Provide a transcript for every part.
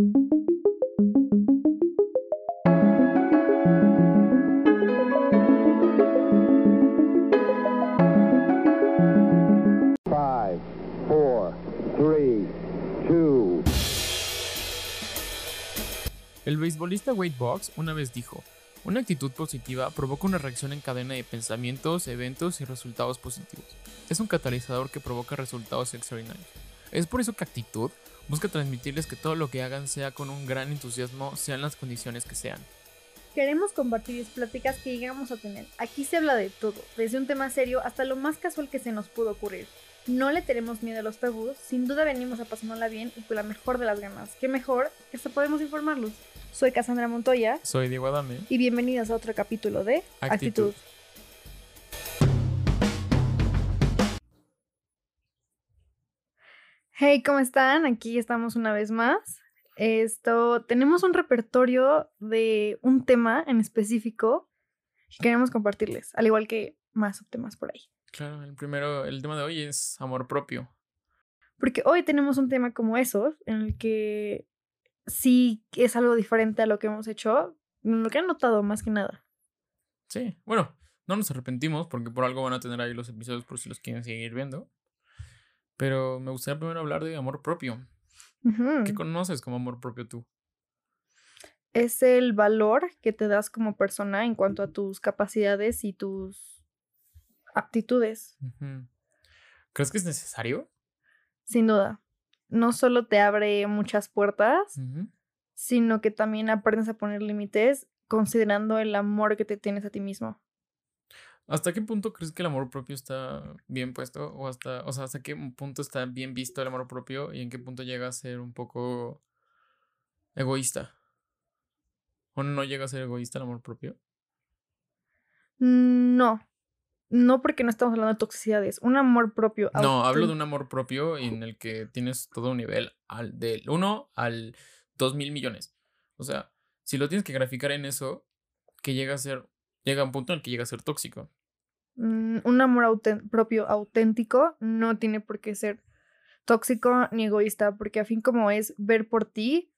El beisbolista Wade Boggs una vez dijo, una actitud positiva provoca una reacción en cadena de pensamientos, eventos y resultados positivos. Es un catalizador que provoca resultados extraordinarios. Es por eso que actitud busca transmitirles que todo lo que hagan sea con un gran entusiasmo, sean las condiciones que sean. Queremos compartir pláticas que llegamos a tener. Aquí se habla de todo, desde un tema serio hasta lo más casual que se nos pudo ocurrir. No le tenemos miedo a los tabús, sin duda venimos a pasárnosla bien y con la mejor de las ganas. ¿Qué mejor que hasta podemos informarlos? Soy Cassandra Montoya Soy Diego Adame. y bienvenidos a otro capítulo de Actitud. Actitud. Hey, ¿cómo están? Aquí estamos una vez más. Esto, tenemos un repertorio de un tema en específico que queremos compartirles, al igual que más temas por ahí. Claro, el primero, el tema de hoy es amor propio. Porque hoy tenemos un tema como esos, en el que sí es algo diferente a lo que hemos hecho, lo que han notado más que nada. Sí, bueno, no nos arrepentimos porque por algo van a tener ahí los episodios por si los quieren seguir viendo. Pero me gustaría primero hablar de amor propio. ¿Qué conoces como amor propio tú? Es el valor que te das como persona en cuanto a tus capacidades y tus aptitudes. ¿Crees que es necesario? sin duda. No solo te abre muchas puertas, sino que también aprendes a poner límites considerando el amor que te tienes a ti mismo. ¿Hasta qué punto crees que el amor propio está bien puesto? O hasta, o sea, hasta qué punto está bien visto el amor propio y en qué punto llega a ser un poco egoísta? ¿O no llega a ser egoísta el amor propio? No, no porque no estamos hablando de toxicidades, un amor propio. No, hablo de un amor propio en el que tienes todo un nivel al, del 1 al 2 mil millones. O sea, si lo tienes que graficar en eso, que llega a ser, llega a un punto en el que llega a ser tóxico. Mm, un amor propio auténtico no tiene por qué ser tóxico ni egoísta, porque a fin como es ver por ti,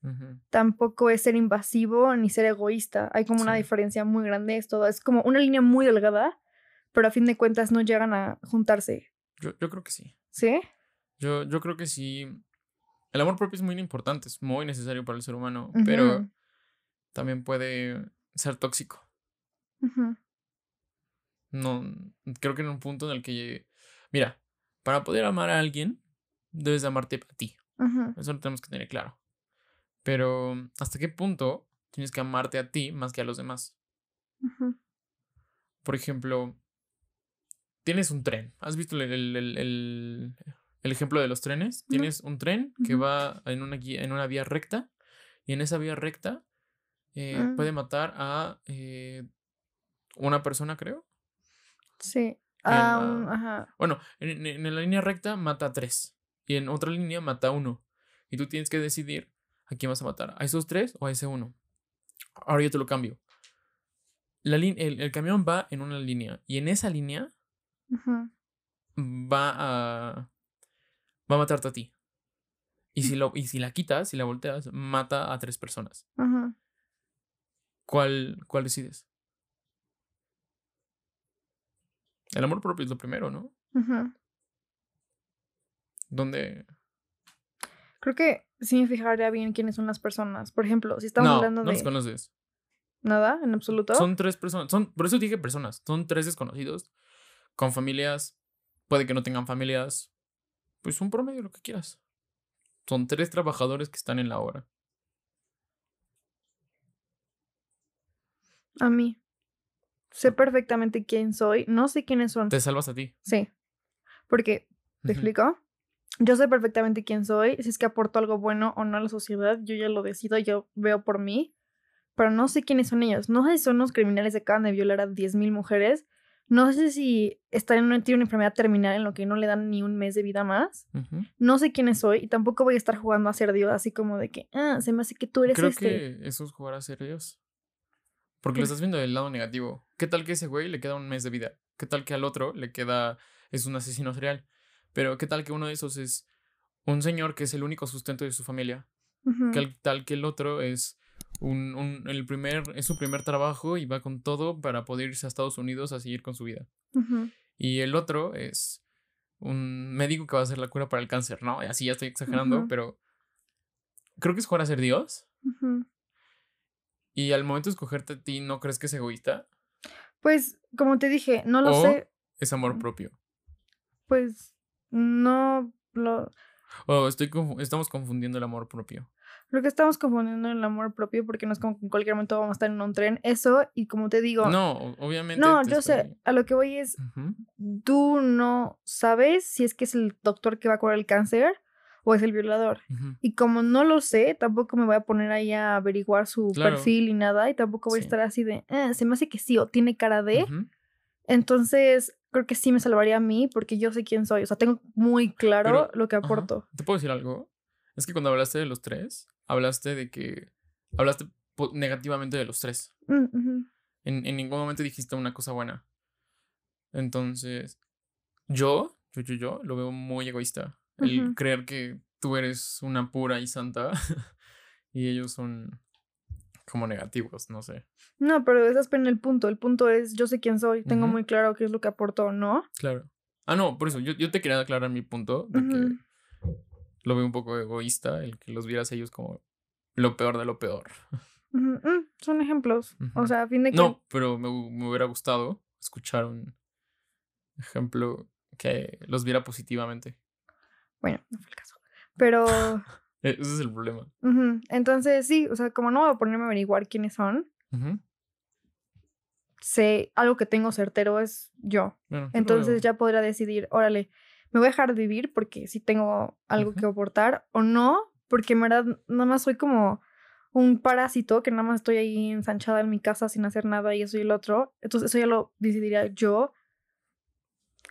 tampoco es ser invasivo ni ser egoísta. Hay como una diferencia muy grande. Es todo, es como una línea muy delgada, pero a fin de cuentas no llegan a juntarse. Yo, yo creo que sí. ¿Sí? Yo, yo creo que sí. El amor propio es muy importante, es muy necesario para el ser humano, pero también puede ser tóxico. No, creo que en un punto en el que, mira, para poder amar a alguien, debes de amarte a ti. Eso lo tenemos que tener claro. Pero, ¿hasta qué punto tienes que amarte a ti más que a los demás? Por ejemplo, tienes un tren. ¿Has visto el, el- el- el- ejemplo de los trenes? No. Tienes un tren que va en una, en una vía recta y en esa vía recta eh, Ah. puede matar a eh, una persona, creo. Sí. Ajá. Bueno, en, en- en la línea recta mata a tres y en otra línea mata a uno. Y tú tienes que decidir a quién vas a matar, a esos tres o a ese uno. Ahora yo te lo cambio. La el, el camión va en una línea y en esa línea va a va a matarte a ti. Y si lo y si la quitas, si la volteas, mata a tres personas. ¿Cuál cuál decides? El amor propio es lo primero, ¿no? Ujú. Donde Creo que sí me fijaría bien quiénes son las personas. Por ejemplo, si estamos no, hablando no de los conoces. nada en absoluto. Son tres personas, son por eso dije personas, son tres desconocidos con familias, puede que no tengan familias, pues un promedio lo que quieras. Son tres trabajadores que están en la obra. A mí. Sé perfectamente quién soy. No sé quiénes son. Te salvas a ti. Sí. Porque, ¿te explico? Yo sé perfectamente quién soy. Si es que aporto algo bueno o no a la sociedad, yo ya lo decido, yo veo por mí. Pero no sé quiénes son ellos. No sé si son los criminales que acaban de violar a 10.000 mujeres. No sé si están en una, tienen una enfermedad terminal en lo que no le dan ni un mes de vida más. No sé quiénes soy y tampoco voy a estar jugando a ser Dios así como de que, ah, se me hace que tú eres Creo este. que eso es jugar a ser Dios. Porque lo estás viendo del lado negativo. ¿Qué tal que ese güey le queda un mes de vida? ¿Qué tal que al otro le queda. es un asesino serial? Pero ¿qué tal que uno de esos es un señor que es el único sustento de su familia? Al- tal que el otro es un, un- el primer, es su primer trabajo y va con todo para poder irse a Estados Unidos a seguir con su vida. Y el otro es un médico que va a hacer la cura para el cáncer, ¿no? Así ya estoy exagerando, pero creo que es jugar a ser Dios. Y al momento de escogerte a ti, ¿no crees que es egoísta? Pues, como te dije, no lo O- sé, Es amor propio. pues no lo... O estoy confu- estamos confundiendo el amor propio. Lo que estamos confundiendo el amor propio porque no es como que en cualquier momento vamos a estar en un tren. Eso, y como te digo... No, obviamente. No, yo sé, a lo que voy es, tú no sabes si es que es el doctor que va a curar el cáncer o es el violador. Y como no lo sé, tampoco me voy a poner ahí a averiguar su Claro. perfil y nada, y tampoco voy a estar así de, "Ah, se me hace que sí o tiene cara de. Entonces, creo que sí me salvaría a mí porque yo sé quién soy. O sea, tengo muy claro Pero, lo que aporto. ¿Te puedo decir algo? Es que cuando hablaste de los tres, hablaste de que. Hablaste negativamente de los tres. Mm. En, en ningún momento dijiste una cosa buena. Entonces, yo, yo, yo, yo, lo veo muy egoísta. El creer que tú eres una pura y santa y ellos son como negativos, no sé. No, pero ese es en el punto. El punto es, yo sé quién soy, tengo muy claro qué es lo que aporto no. Claro. Ah, no, por eso, yo, yo te quería aclarar mi punto de que lo veo un poco egoísta el que los vieras a ellos como lo peor de lo peor. Mm, Son ejemplos. O sea, a fin de cuentas. No, pero me hubiera gustado escuchar un ejemplo que los viera positivamente. Bueno, no fue el caso. Pero, Ese es el problema. entonces sí, o sea, como no voy a ponerme a averiguar quiénes son, sé, algo que tengo certero es yo. Bueno, Entonces ya podría decidir, órale, me voy a dejar de vivir porque sí tengo algo que aportar o no, porque en verdad nada más soy como un parásito que nada más estoy ahí ensanchada en mi casa sin hacer nada y eso y el otro. Entonces eso ya lo decidiría yo,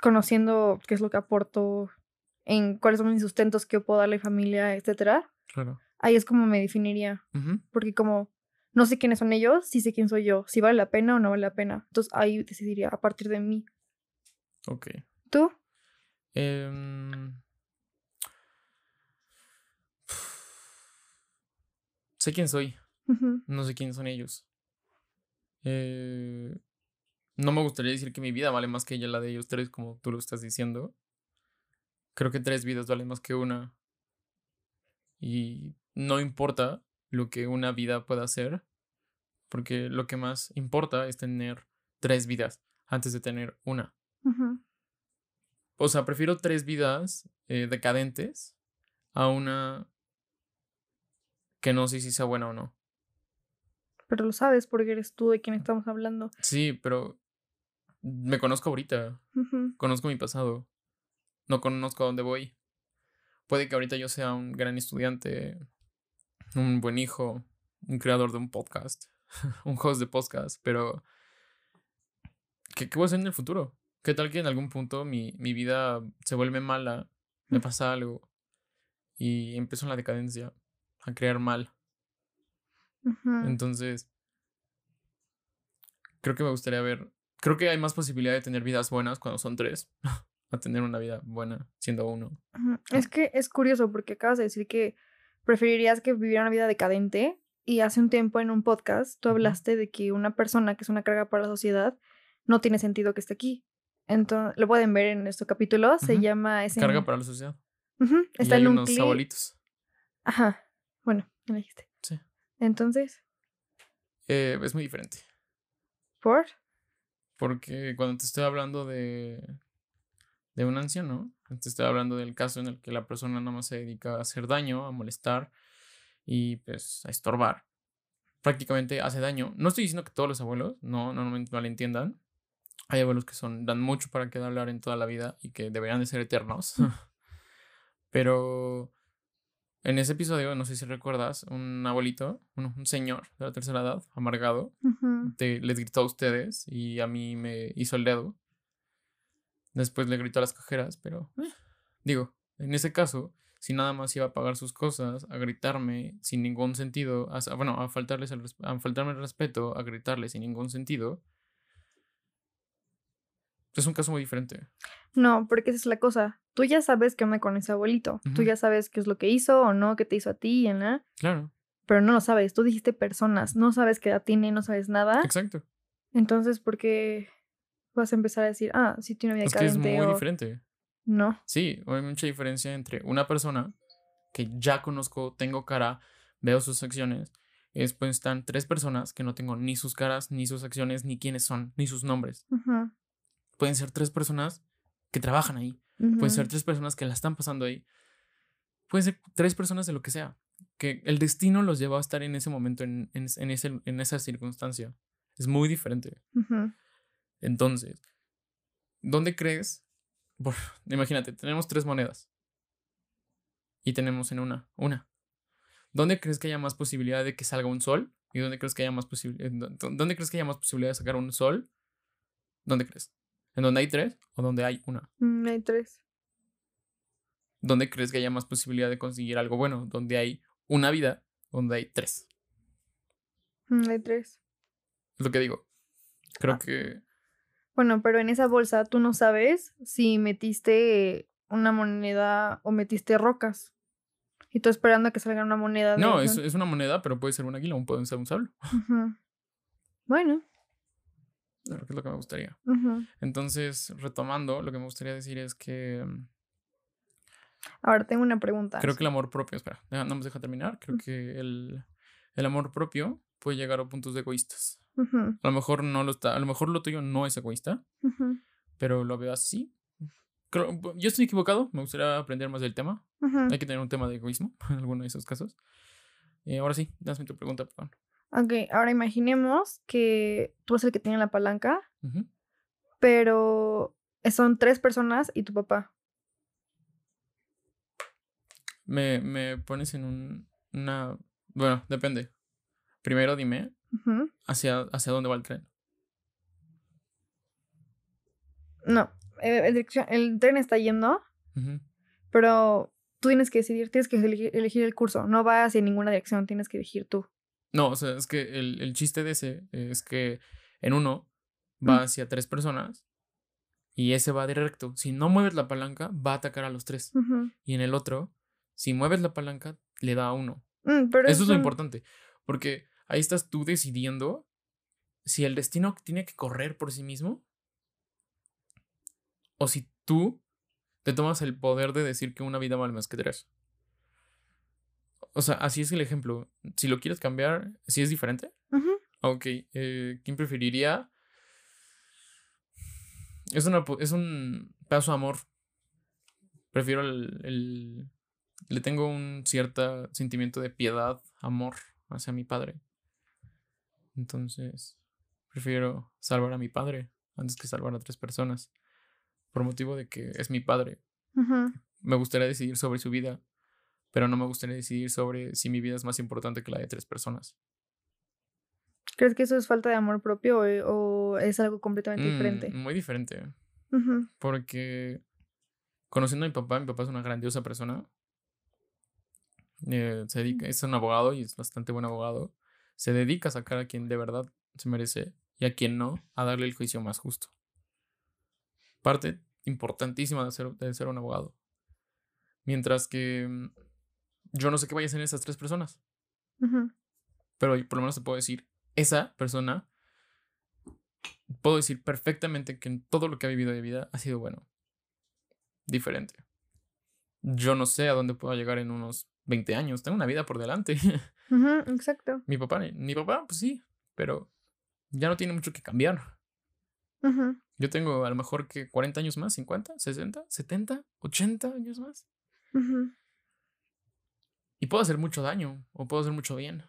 conociendo qué es lo que aporto, en cuáles son mis sustentos que puedo darle a mi familia, etcétera. Claro. Ahí es como me definiría, porque como no sé quiénes son ellos, sí sé quién soy yo, si vale la pena o no vale la pena. Entonces ahí decidiría a partir de mí. Ok. ¿Tú? Em, Sé quién soy, no sé quiénes son ellos. Eh, no me gustaría decir que mi vida vale más que ella, la de ellos tres, como tú lo estás diciendo. Creo que tres vidas valen más que una. Y no importa lo que una vida pueda hacer, porque lo que más importa es tener tres vidas antes de tener una. O sea, prefiero tres vidas eh, decadentes a una que no sé si sea buena o no. Pero lo sabes porque eres tú de quien estamos hablando. Sí, pero me conozco ahorita, conozco mi pasado, no conozco a dónde voy. Puede que ahorita yo sea un gran estudiante, un buen hijo, un creador de un podcast, un host de podcast, pero ¿qué, qué voy a hacer en el futuro? ¿Qué tal que en algún punto mi, mi vida se vuelve mala, me pasa algo y empiezo en la decadencia, a crear mal? Entonces, creo que me gustaría ver. Creo que hay más posibilidad de tener vidas buenas cuando son tres, a tener una vida buena siendo uno. Ujú. Es que es curioso porque acabas de decir que preferirías que viviera una vida decadente y hace un tiempo en un podcast tú hablaste de que una persona que es una carga para la sociedad no tiene sentido que esté aquí. Entonces, lo pueden ver en nuestro capítulo, se ese Carga para la sociedad. Y Está hay en un unos clip. abuelitos. Ajá. Bueno, lo dijiste. Sí. Entonces, Eh, es muy diferente. ¿por? Porque cuando te estoy hablando de, de un anciano, te estoy hablando del caso en el que la persona nada más se dedica a hacer daño, a molestar y pues a estorbar. Prácticamente hace daño. No estoy diciendo que todos los abuelos, no, no me malentiendan. Hay abuelos que son, dan mucho para que hablar en toda la vida y que deberían de ser eternos. Pero en ese episodio, no sé si recuerdas, un abuelito, un, un señor de la tercera edad, amargado, Ujú. te- les gritó a ustedes y a mí me hizo el dedo. Después le gritó a las cajeras, pero eh, digo, en ese caso, si nada más iba a pagar sus cosas, a gritarme sin ningún sentido, a, bueno, a, faltarles el, a faltarme el respeto, a gritarle sin ningún sentido, es un caso muy diferente. No, porque esa es la cosa. tú ya sabes qué onda con ese abuelito. Tú ya sabes qué es lo que hizo o no, qué te hizo a ti, ¿no? Claro, Pero no lo sabes. Tú dijiste personas. No sabes qué edad tiene, no sabes nada. exacto. Entonces, ¿por qué vas a empezar a decir, ah, sí tiene una vida Es que es muy o diferente. no? Sí, hay mucha diferencia entre una persona que ya conozco, tengo cara, veo sus acciones, y después están tres personas que no tengo ni sus caras, ni sus acciones, ni quiénes son, ni sus nombres. Pueden ser tres personas que trabajan ahí, pueden ser tres personas que la están pasando ahí, pueden ser tres personas de lo que sea, que el destino los llevó a estar en ese momento, en, en, en ese, en esa circunstancia. Es muy diferente. ujú. Entonces, ¿dónde crees? Imagínate, tenemos tres monedas. Y tenemos en una, una. ¿Dónde crees que haya más posibilidad de que salga un sol? ¿Y dónde crees que haya más posibilidad? ¿Dónde crees que haya más posibilidad de sacar un sol? ¿Dónde crees? ¿En donde hay tres o donde hay una? Mm, hay tres. ¿Dónde crees que haya más posibilidad de conseguir algo bueno? ¿Donde hay una vida? ¿Donde hay tres? Mm, hay tres. Es lo que digo. Creo Ah. que Bueno, pero en esa bolsa tú no sabes si metiste una moneda o metiste rocas. Y tú esperando a que salga una moneda. de No, es, es una moneda, pero puede ser un águila o puede ser un sol. Ujú. Bueno. Creo que es lo que me gustaría. Entonces, retomando, lo que me gustaría decir es que mm, Ahora tengo una pregunta. creo que el amor propio, espera, no me deja terminar, creo que el, el amor propio puede llegar a puntos egoístas. A lo mejor no lo está, a lo mejor lo tuyo no es egoísta, pero lo veo así. Creo- yo estoy equivocado, me gustaría aprender más del tema. Hay que tener un tema de egoísmo en alguno de esos casos. Eh, ahora sí, hazme tu pregunta, perdón. Ok, ahora imaginemos que tú eres el que tiene la palanca, pero son tres personas y tu papá. me, me pones en un, una... Bueno, depende. Primero dime Hacia, hacia dónde va el tren. No, el, el tren está yendo, pero tú tienes que decidir, tienes que elegir, elegir el curso. No va hacia ninguna dirección, tienes que elegir tú. No, o sea, es que el, el chiste de ese es que en uno va Mm. hacia tres personas y ese va directo. Si no mueves la palanca, va a atacar a los tres. Y en el otro, si mueves la palanca, le da a uno. Mm, pero Eso es lo importante. Porque ahí estás tú decidiendo si el destino tiene que correr por sí mismo o si tú te tomas el poder de decir que una vida vale más que tres. O sea, así es el ejemplo. Si lo quieres cambiar, si es diferente. Ok, eh, ¿quién preferiría? Es, una, es un paso amor. Prefiero el, el- Le tengo un cierto sentimiento de piedad, amor hacia mi padre. Entonces, prefiero salvar a mi padre antes que salvar a tres personas. Por motivo de que es mi padre. Me gustaría decidir sobre su vida, pero no me gustaría decidir sobre si mi vida es más importante que la de tres personas. ¿Crees que eso es falta de amor propio o, eh, o es algo completamente Mm, diferente? Muy diferente. Porque conociendo a mi papá, mi papá es una grandiosa persona. Eh, se dedica, es un abogado y es bastante buen abogado. Se dedica a sacar a quien de verdad se merece y a quien no, a darle el juicio más justo. Parte importantísima de ser, de ser un abogado. Mientras que mm, yo no sé qué vaya a hacer esas tres personas. Pero por lo menos te puedo decir, esa persona, puedo decir perfectamente que en todo lo que ha vivido de vida ha sido bueno. Diferente. Yo no sé a dónde puedo llegar en unos 20 años. Tengo una vida por delante. Exacto. mi papá, mi papá, pues sí, pero ya no tiene mucho que cambiar. Yo tengo a lo mejor que 40 años más, 50, 60, 70, 80 años más. Y puedo hacer mucho daño o puedo hacer mucho bien.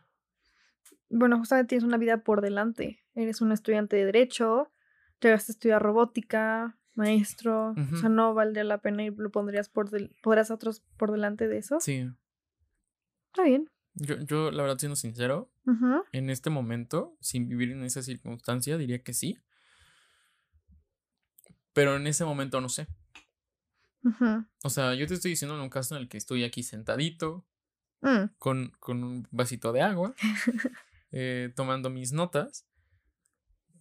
Bueno, justamente tienes una vida por delante. Eres un estudiante de derecho, llegaste a estudiar robótica, maestro. O sea, no valdría la pena y lo pondrías por del podrías a otros por delante de eso. Sí. Está bien. Yo, yo, la verdad, siendo sincero, en este momento, sin vivir en esa circunstancia, diría que sí. Pero en ese momento no sé. O sea, yo te estoy diciendo en un caso en el que estoy aquí sentadito, Mm, con, con un vasito de agua, eh, tomando mis notas.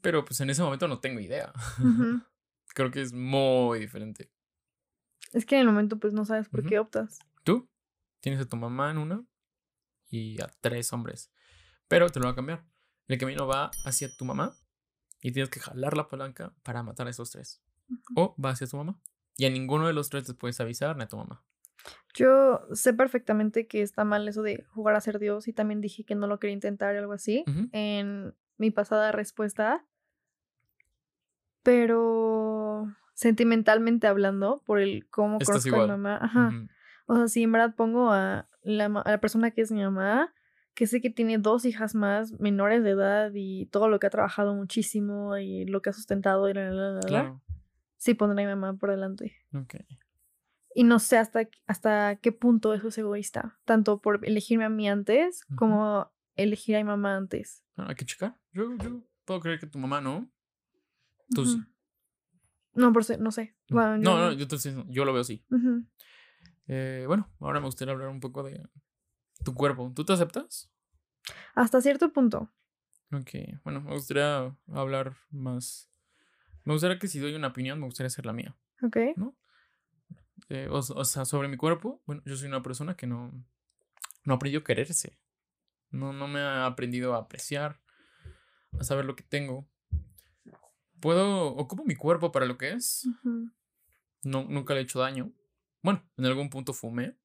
Pero pues en ese momento no tengo idea. Creo que es muy diferente. Es que en el momento pues no sabes por qué optas. Tú tienes a tu mamá en una y a tres hombres. Pero te lo va a cambiar. El camino va hacia tu mamá y tienes que jalar la palanca para matar a esos tres. O va hacia tu mamá. Y a ninguno de los tres les puedes avisar ni a tu mamá. Yo sé perfectamente que está mal eso de jugar a ser Dios y también dije que no lo quería intentar o algo así en mi pasada respuesta. Pero sentimentalmente hablando, por el cómo Estás conozco a mi igual. mamá, ajá. O sea, si en verdad pongo a la, a la persona que es mi mamá, que sé que tiene dos hijas más menores de edad y todo lo que ha trabajado muchísimo y lo que ha sustentado y la, la, la, la, Claro. sí pondré a mi mamá por delante. Ok. Y no sé hasta, hasta qué punto eso es egoísta, tanto por elegirme a mí antes Ujú. como elegir a mi mamá antes. Ah, hay que checar. Yo, yo puedo creer que tu mamá no. Tú sí. Ujú. No, por no sé. Bueno, no, yo- no, yo, yo lo veo así. Ujú. Eh, bueno, ahora me gustaría hablar un poco de tu cuerpo. ¿Tú te aceptas? Hasta cierto punto. Ok, bueno, me gustaría hablar más. Me gustaría que si doy una opinión, me gustaría hacer la mía. ¿Ok? ¿no? Eh, o, o sea, sobre mi cuerpo, bueno, yo soy una persona que no, no aprendió a quererse. No, no me ha aprendido a apreciar, a saber lo que tengo. Puedo, ocupo mi cuerpo para lo que es. No, nunca le he hecho daño. Bueno, en algún punto fumé.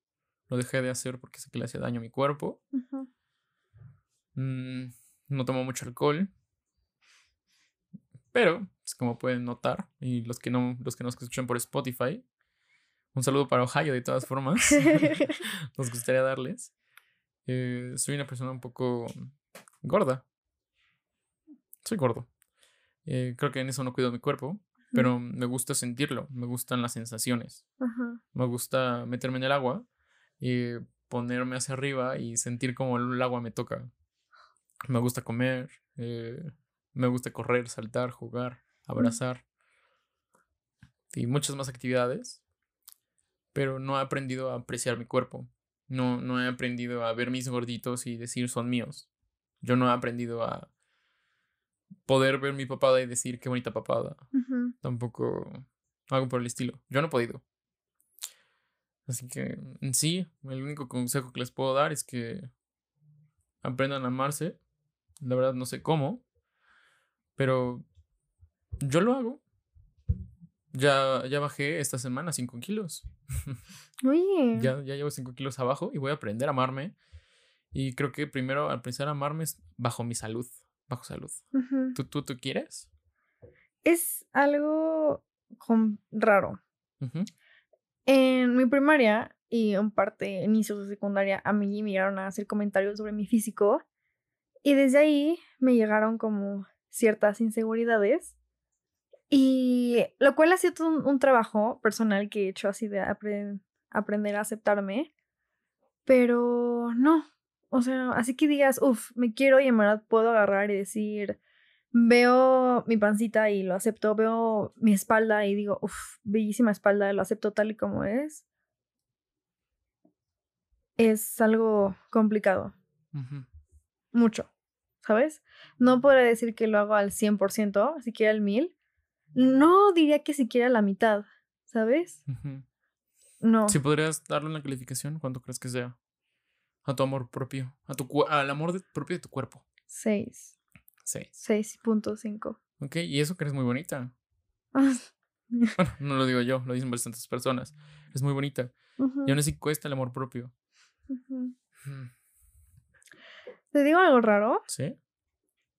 Lo dejé de hacer porque sé que le hacía daño a mi cuerpo. Mm, no tomo mucho alcohol. Pero, pues, como pueden notar, y los que no, los que nos escuchan por Spotify, un saludo para Ohio de todas formas. nos gustaría darles. Eh, soy una persona un poco gorda. Soy gordo. Eh, creo que en eso no cuido mi cuerpo, pero me gusta sentirlo, me gustan las sensaciones. Ajá. Me gusta meterme en el agua y ponerme hacia arriba y sentir como el agua me toca. Me gusta comer, eh, me gusta correr, saltar, jugar, abrazar y muchas más actividades, pero no he aprendido a apreciar mi cuerpo. No, no he aprendido a ver mis gorditos y decir son míos. Yo no he aprendido a poder ver mi papada y decir qué bonita papada Ujú. tampoco algo por el estilo. Yo no he podido. Así que en sí, el único consejo que les puedo dar es que aprendan a amarse. La verdad no sé cómo, pero yo lo hago. Ya, ya bajé esta semana 5 kilos. Oye. Ya, ya llevo 5 kilos abajo y voy a aprender a amarme. Y creo que primero al aprender a amarme es bajo mi salud. Bajo salud. ¿Tú, tú, tú quieres? Es algo raro. En mi primaria y en parte inicios de secundaria, a mí me llegaron a hacer comentarios sobre mi físico. Y desde ahí me llegaron como ciertas inseguridades. Y lo cual ha sido un, un trabajo personal que he hecho así de apre- aprender a aceptarme. Pero no. O sea, así que digas, uff, me quiero y en verdad puedo agarrar y decir, veo mi pancita y lo acepto, veo mi espalda y digo, uff, bellísima espalda, lo acepto tal y como es. Es algo complicado, mucho, ¿sabes? No podría decir que lo hago al 100%, siquiera al 1000. No diría que siquiera la mitad, ¿sabes? No. Si podrías darle una calificación, ¿cuánto crees que sea? A tu amor propio, a tu al amor de- propio de tu cuerpo. 6, 6. 6.5. Ok, y eso que eres muy bonita. Bueno, no lo digo yo, lo dicen bastantes personas. Es muy bonita. Y aún así cuesta el amor propio. Te digo algo raro. ¿Sí?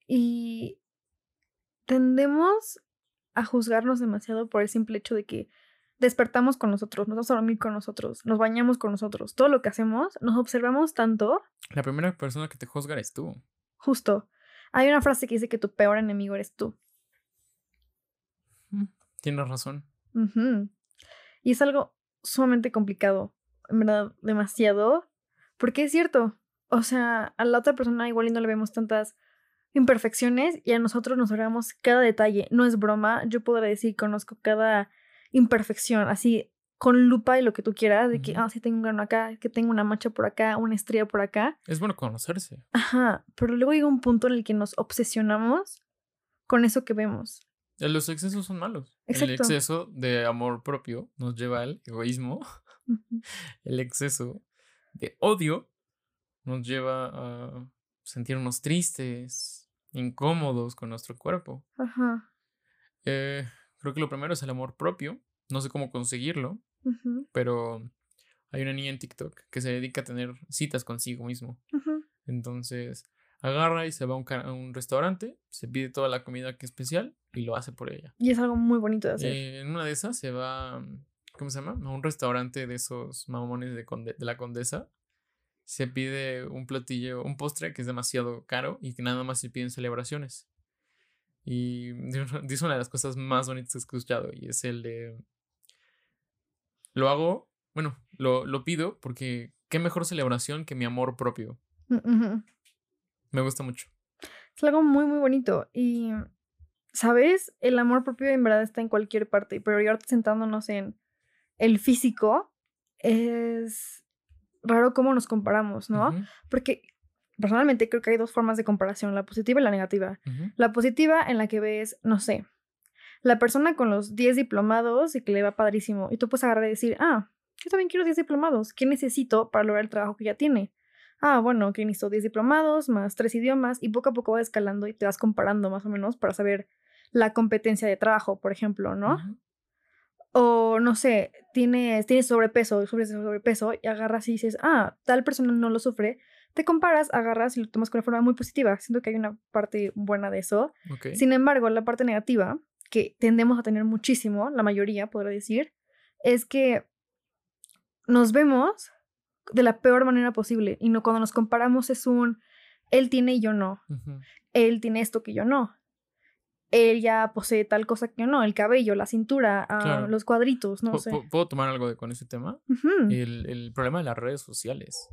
Y tendemos a juzgarnos demasiado por el simple hecho de que despertamos con nosotros, nos vamos a dormir con nosotros, nos bañamos con nosotros, todo lo que hacemos, nos observamos tanto, La primera persona que te juzga eres tú. justo. Hay una frase que dice que tu peor enemigo eres tú. Mm, Tienes razón. Y es algo sumamente complicado, en verdad, demasiado, porque es cierto, o sea, a la otra persona igual y no le vemos tantas imperfecciones y a nosotros nos observamos cada detalle, no es broma, yo podré decir, conozco cada imperfección, así con lupa y lo que tú quieras, de que, ah, sí tengo un grano acá, que tengo una mancha por acá, una estrella por acá, Es bueno conocerse. ajá, pero luego llega un punto en el que nos obsesionamos con eso que vemos Eh, Los excesos son malos. El exceso de amor propio nos lleva al egoísmo. El exceso de odio nos lleva a sentirnos tristes, incómodos con nuestro cuerpo. Ajá. Eh, creo que lo primero es el amor propio. No sé cómo conseguirlo, pero hay una niña en TikTok que se dedica a tener citas consigo mismo. Entonces agarra y se va a un, a un restaurante, se pide toda la comida que es especial y lo hace por ella. Y es algo muy bonito de hacer. Eh, en una de esas se va, ¿cómo se llama? A un restaurante de esos mamones de, Conde- de la Condesa. Se pide un platillo, un postre que es demasiado caro y que nada más se piden celebraciones. Y dice una de las cosas más bonitas que he escuchado y es el de... Lo hago, bueno, lo, lo pido porque qué mejor celebración que mi amor propio. Mm. Me gusta mucho. Es algo muy, muy bonito. Y, ¿sabes? El amor propio en verdad está en cualquier parte. Pero ahorita sentándonos en el físico, es raro cómo nos comparamos, ¿no? Porque personalmente creo que hay dos formas de comparación, la positiva y la negativa. La positiva en la que ves, no sé, la persona con los 10 diplomados y que le va padrísimo. Y tú puedes agarrar y decir, ah, yo también quiero 10 diplomados. ¿Qué necesito para lograr el trabajo que ya tiene? Ah, bueno, que necesito 10 diplomados más 3 idiomas y poco a poco vas escalando y te vas comparando más o menos para saber la competencia de trabajo, por ejemplo, ¿no? O no sé, tienes, tienes sobrepeso, sufres de sobrepeso y agarras y dices, ah, tal persona no lo sufre. Te comparas, agarras y lo tomas con una forma muy positiva. Siento que hay una parte buena de eso. Sin embargo, la parte negativa, que tendemos a tener muchísimo, la mayoría, podría decir, es que nos vemos de la peor manera posible. Y no cuando nos comparamos es un, él tiene y yo no. Él tiene esto que yo no. Él ya posee tal cosa que yo no. El cabello, la cintura, ah, los cuadritos, no ¿Pu- sé. pu- ¿Puedo tomar algo de con ese tema? El, el problema de las redes sociales.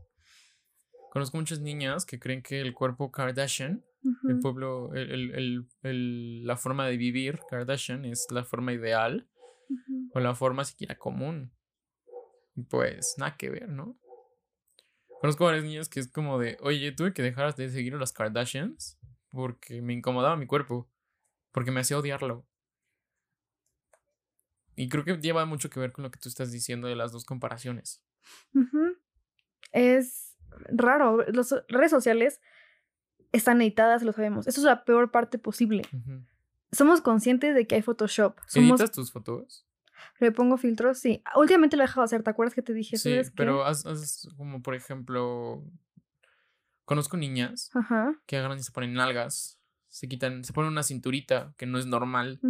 Conozco muchas niñas que creen que el cuerpo Kardashian, el pueblo, el, el- el- la forma de vivir Kardashian es la forma ideal o la forma siquiera común. Pues nada que ver, ¿no? Conozco varias niñas que es como de, oye, tuve que dejar de seguir a las Kardashians porque me incomodaba mi cuerpo, porque me hacía odiarlo. Y creo que lleva mucho que ver con lo que tú estás diciendo de las dos comparaciones. Ujú. Es raro. Las redes sociales están editadas, lo sabemos. Eso es la peor parte posible. Somos conscientes de que hay Photoshop. Somos, ¿Editas tus fotos? le pongo filtros, sí. Últimamente lo he dejado de hacer. ¿Te acuerdas que te dije? Sí, pero haz, haz como por ejemplo, conozco niñas Ajá. que agarran y se ponen nalgas, se quitan, se ponen una cinturita que no es normal,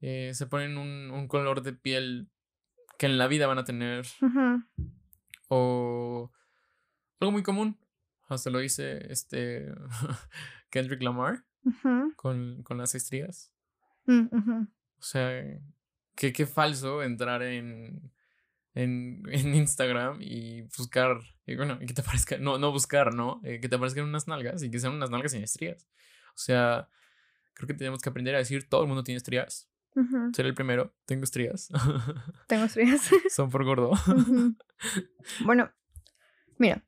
eh, se ponen un, un color de piel que en la vida van a tener, o algo muy común, hasta lo dice este Kendrick Lamar con, con las estrías. mm. O sea, qué, qué falso entrar en, en, en Instagram y buscar, y bueno, y que te parezca, no, no buscar, ¿no? Eh, que te aparezcan unas nalgas y que sean unas nalgas sin estrías. O sea, creo que tenemos que aprender a decir, todo el mundo tiene estrías. Ujú. Ser el primero, tengo estrías. Tengo estrellas. Son por gordo. Bueno, mira.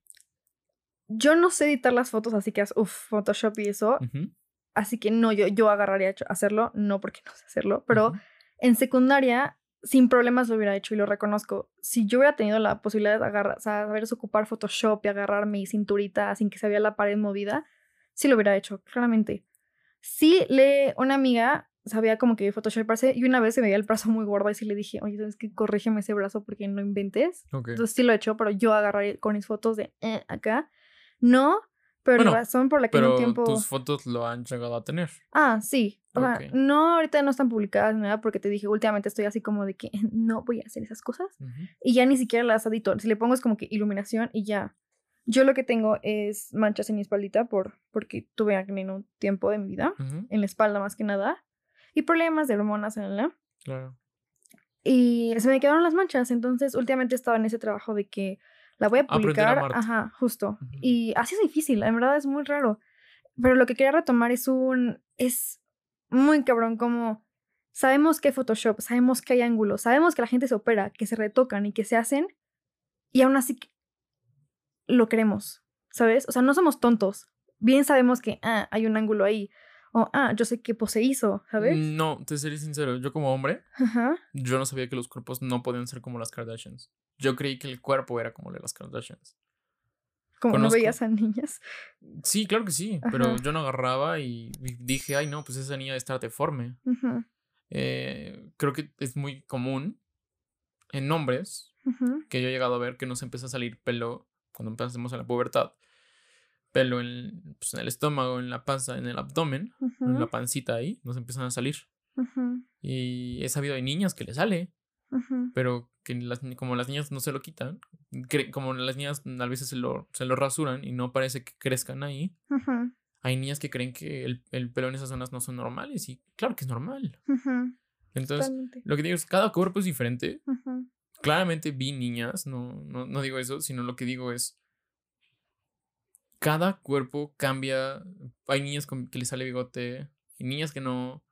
Yo no sé editar las fotos, así que, uff, Photoshop y eso. Así que no, yo, yo agarraría a hacerlo. No porque no sé hacerlo, pero en secundaria sin problemas lo hubiera hecho y lo reconozco. Si yo hubiera tenido la posibilidad de agarrar, saber ocupar Photoshop y agarrar mi cinturita sin que se vea la pared movida, sí lo hubiera hecho, claramente. Sí, le, una amiga sabía como que photoshoparse y una vez se me veía el brazo muy gordo y sí le dije, oye, ¿sabes qué? Corrígeme ese brazo porque no inventes. Ok. Entonces sí lo he hecho, pero yo agarraré con mis fotos de eh, acá. No, pero Bueno, la razón por la que Pero un tiempo... tus fotos lo han llegado a tener. Ah, sí. O sea, no, ahorita no están publicadas ni nada porque te dije, últimamente estoy así como de que no voy a hacer esas cosas. Y ya ni siquiera las edito. Si le pongo es como que iluminación y ya. Yo lo que tengo es manchas en mi espaldita por, porque tuve acné en un tiempo de mi vida. En la espalda más que nada. Y problemas de hormonas en la... Claro. Y se me quedaron las manchas. Entonces, últimamente estaba en ese trabajo de que la voy a publicar. Ajá, justo. Y así es difícil, en verdad es muy raro. Pero lo que quería retomar es un. Es muy cabrón, como. Sabemos que hay Photoshop, sabemos que hay ángulos, sabemos que la gente se opera, que se retocan y que se hacen. Y aún así lo queremos, ¿sabes? O sea, no somos tontos. Bien sabemos que ah, hay un ángulo ahí. O, ah, yo sé qué pose hizo, ¿sabes? No, te seré sincero, yo como hombre, Ajá. yo no sabía que los cuerpos no podían ser como las Kardashians. Yo creí que el cuerpo era como el de las Kardashians. Como no veías a niñas. Sí, claro que sí, pero yo no agarraba y dije, ay no, pues esa niña estar deforme. Eh, creo que es muy común en hombres que yo he llegado a ver que nos empieza a salir pelo cuando empezamos en la pubertad. Pelo en, pues, en el estómago, en la panza, en el abdomen, en la pancita ahí, nos empiezan a salir. Y he sabido de niñas que le sale, pero que las, como las niñas no se lo quitan, como las niñas a veces se lo, se lo rasuran y no parece que crezcan ahí, hay niñas que creen que el, el pelo en esas zonas no son normales y claro que es normal. Entonces, totalmente. lo que digo es, cada cuerpo es diferente. Claramente vi niñas, no, no, no digo eso, sino lo que digo es, cada cuerpo cambia. Hay niñas con, que les sale bigote, y niñas que no.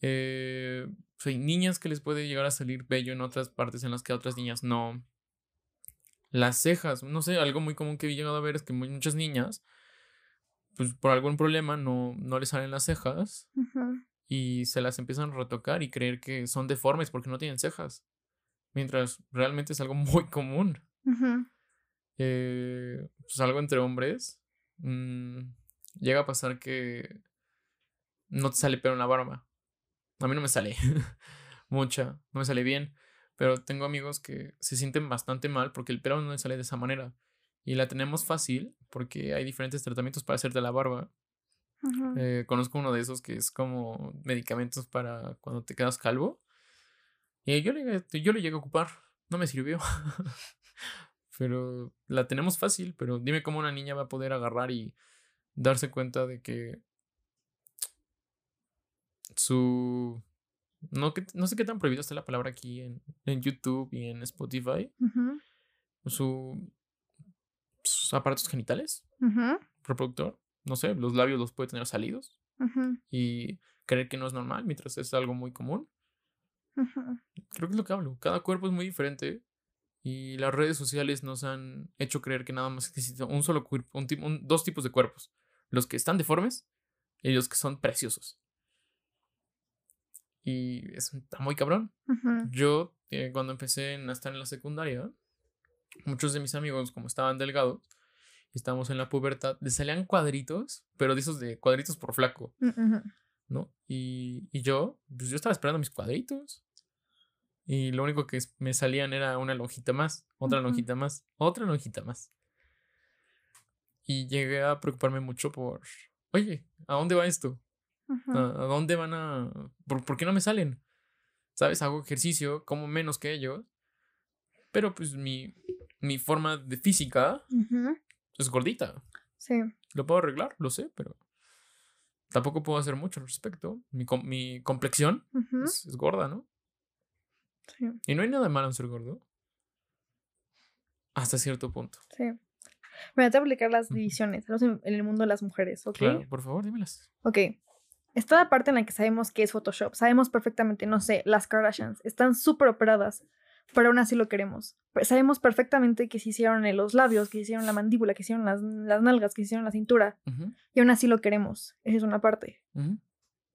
Eh, pues, hay niñas que les puede llegar a salir vello en otras partes en las que a otras niñas no. Las cejas, no sé, algo muy común que he llegado a ver es que muy- muchas niñas, pues por algún problema no, no les salen las cejas y se las empiezan a retocar y creer que son deformes porque no tienen cejas. Mientras realmente es algo muy común. Eh, pues algo entre hombres. mm, llega a pasar que no te sale pelo en la barba. A mí no me sale mucha, no me sale bien. Pero tengo amigos que se sienten bastante mal porque el pelo no les sale de esa manera. Y la tenemos fácil porque hay diferentes tratamientos para hacerte la barba. Eh, conozco uno de esos que es como medicamentos para cuando te quedas calvo. Y yo le, yo le llegué a ocupar. No me sirvió. pero la tenemos fácil. Pero dime cómo una niña va a poder agarrar y darse cuenta de que su... No, que, no sé qué tan prohibido está la palabra aquí en, en YouTube y en Spotify. Su, sus aparatos genitales, reproductor. No sé, los labios los puede tener salidos. y creer que no es normal mientras es algo muy común. Creo que es lo que hablo. Cada cuerpo es muy diferente y las redes sociales nos han hecho creer que nada más existe un solo cuerpo, un un- dos tipos de cuerpos. Los que están deformes y los que son preciosos. Y es está muy cabrón. Yo, eh, cuando empecé a estar en la secundaria, muchos de mis amigos, como estaban delgados, y estábamos en la pubertad, les salían cuadritos, pero de esos de cuadritos por flaco. ujú, ¿no? Y, y yo, pues yo estaba esperando mis cuadritos. Y lo único que me salían era una lonjita más, otra Ujú. lonjita más, otra lonjita más. Y llegué a preocuparme mucho por, oye, ¿a dónde va esto? ujú. ¿A, a dónde van a...? ¿Por, por qué no me salen? ¿Sabes? Hago ejercicio, como menos que ellos. Pero pues mi, mi forma de física Ujú, es gordita. Sí. Lo puedo arreglar, lo sé, pero tampoco puedo hacer mucho al respecto. Mi, com- mi complexión ujú, es, es gorda, ¿no? Sí. Y no hay nada malo en ser gordo. Hasta cierto punto. Sí. Bueno, te voy a explicar las divisiones estamos en, el mundo de las mujeres, ¿ok? Claro, por favor, dímelas. Ok. Está la parte en la que sabemos que es Photoshop. Sabemos perfectamente, no sé, las Kardashians están súper operadas, pero aún así lo queremos. Sabemos perfectamente que se hicieron los labios, que se hicieron la mandíbula, que se hicieron las, las nalgas, que se hicieron la cintura, Ujú, y aún así lo queremos. Esa es una parte. ujú.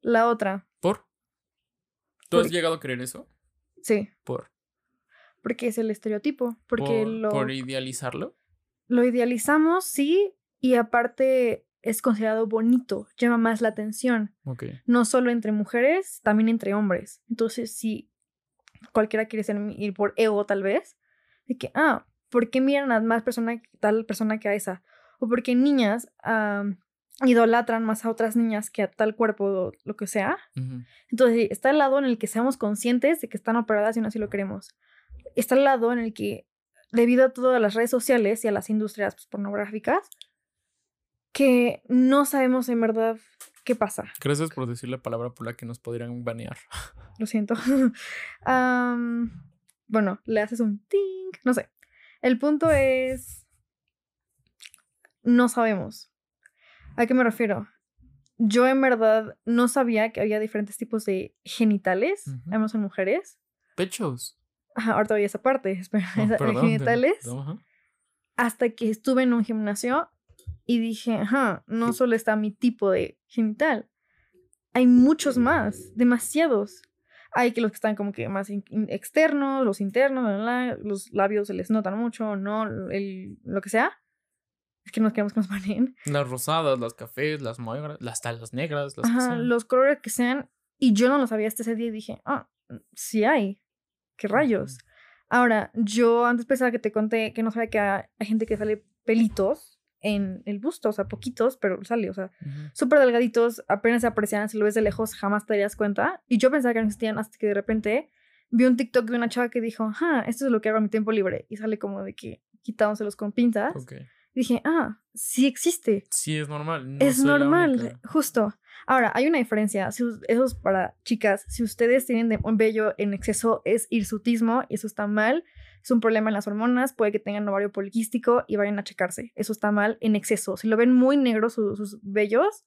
La otra, ¿Por? ¿Tú has llegado a creer eso? Sí, ¿Por? porque es el estereotipo, porque por, lo, por idealizarlo? lo idealizamos, sí, y aparte es considerado bonito, llama más la atención. Ok. no solo entre mujeres, también entre hombres. Entonces, si cualquiera quiere ser ir por ego, tal vez, de que, ah, ¿por qué miran a más persona, tal persona que a esa? O porque niñas am, idolatran más a otras niñas que a tal cuerpo o lo que sea. Entonces, está el lado en el que seamos conscientes de que están operadas y aún así lo queremos. Está el lado en el que, debido a todas las redes sociales y a las industrias pues, pornográficas, que no sabemos en verdad qué pasa. Gracias por decir la palabra por la que nos podrían banear. Lo siento. Bueno, le haces un ting. No sé. El punto es. No sabemos. ¿A qué me refiero? Yo en verdad no sabía que había diferentes tipos de genitales, además en mujeres. Pechos. Ajá, ahorita voy a esa parte, espera, esa- perdón, de- genitales. Hasta que estuve en un gimnasio y dije, ajá, no solo está mi tipo de genital, hay muchos más, demasiados. Hay que los que están como que más externos, los internos, bla, bla, bla, los labios se les notan mucho, no, el, lo que sea. Es que nos queremos que nos. Las rosadas, las cafés, las negras, las talas negras, las Ajá, los colores que sean. Y yo no lo sabía hasta ese día y dije, ah, sí hay. ¿Qué rayos? Ahora, yo antes pensaba que te conté que no sabía que hay gente que sale pelitos en el busto, o sea, poquitos, pero sale, o sea, Ujú. súper delgaditos, apenas se aprecian, si lo ves de lejos jamás te darías cuenta. Y yo pensaba que no existían hasta que de repente vi un TikTok de una chava que dijo, ah, esto es lo que hago en mi tiempo libre. Y sale como de que quitándoselos con pinzas. Ok. Dije, ah, sí existe. Sí, es normal. no es normal, justo. Ahora, hay una diferencia. Si, eso es para chicas. Si ustedes tienen un vello en exceso, es hirsutismo y eso está mal. Es un problema en las hormonas. Puede que tengan ovario poliquístico y vayan a checarse. Eso está mal en exceso. Si lo ven muy negro su- sus vellos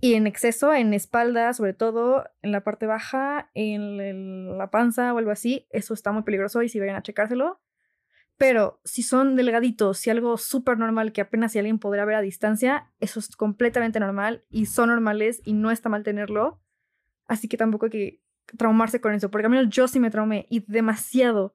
y en exceso, en espalda, sobre todo en la parte baja, en la panza o algo así, eso está muy peligroso y si vayan a checárselo. Pero si son delgaditos, si algo súper normal que apenas si alguien podrá ver a distancia, eso es completamente normal y son normales y no está mal tenerlo. Así que tampoco hay que traumarse con eso, porque al menos yo sí me traumé y demasiado.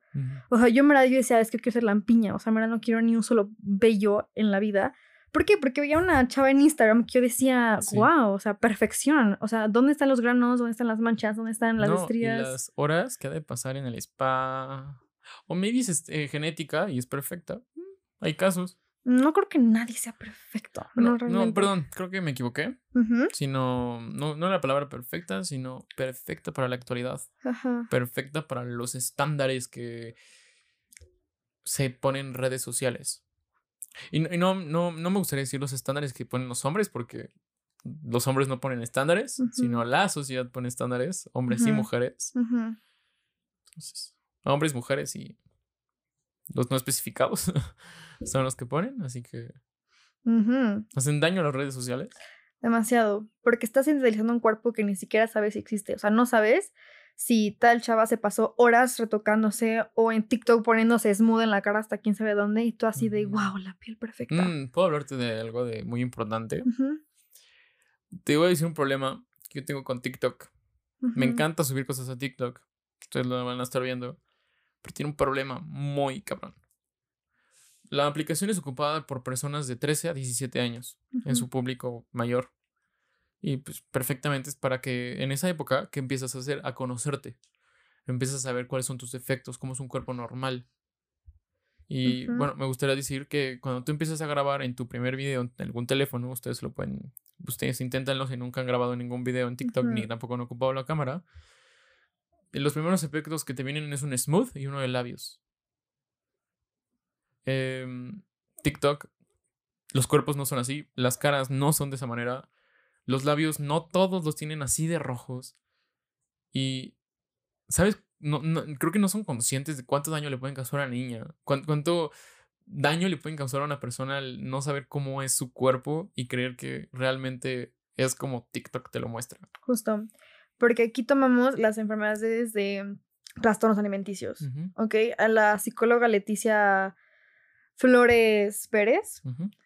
O sea, yo en verdad yo decía, es que quiero ser lampiña, o sea, en verdad no quiero ni un solo vello en la vida. ¿Por qué? Porque veía una chava en Instagram que yo decía, Sí. wow, o sea, perfección. O sea, ¿dónde están los granos? ¿Dónde están las manchas? ¿Dónde están las No, y estrías? las horas que ha de pasar en el spa. O maybe es este, genética y es perfecta. Mm, Hay casos. No creo que nadie sea perfecto. Bueno, no, no, perdón, creo que me equivoqué. Sino, no, no la palabra perfecta, sino perfecta para la actualidad. Ajá. Perfecta para los estándares que se ponen en redes sociales. Y, no- y no, no, no me gustaría decir los estándares que ponen los hombres, porque los hombres no ponen estándares, sino la sociedad pone estándares, hombres y mujeres. Entonces, hombres, mujeres y los no especificados son los que ponen, así que hacen daño a las redes sociales. Demasiado. Porque estás idealizando un cuerpo que ni siquiera sabes si existe. O sea, no sabes si tal chava se pasó horas retocándose o en TikTok poniéndose smooth en la cara hasta quién sabe dónde y tú así de wow, la piel perfecta. Mm, Puedo hablarte de algo de muy importante. Te voy a decir un problema que yo tengo con TikTok. Me encanta subir cosas a TikTok. Ustedes lo van a estar viendo. Pero tiene un problema muy cabrón. La aplicación es ocupada por personas de 13 a 17 años en su público mayor. Y pues perfectamente es para que en esa época que empiezas a hacer, a conocerte. Empiezas a saber cuáles son tus defectos, cómo es un cuerpo normal. Y bueno, me gustaría decir que cuando tú empiezas a grabar en tu primer video en algún teléfono, ustedes lo pueden, ustedes inténtenlo si nunca han grabado ningún video en TikTok ni tampoco han ocupado la cámara. Los primeros efectos que te vienen es un smooth y uno de labios. Em, TikTok, los cuerpos no son así, las caras no son de esa manera, los labios no todos los tienen así de rojos. Y, ¿sabes? No, no- creo que no son conscientes de cuánto daño le pueden causar a una niña, cuán- cuánto daño le pueden causar a una persona al no saber cómo es su cuerpo y creer que realmente es como TikTok te lo muestra. Justo. Porque aquí tomamos las enfermedades de trastornos alimenticios. ¿Ok? A la psicóloga Leticia Flores Pérez.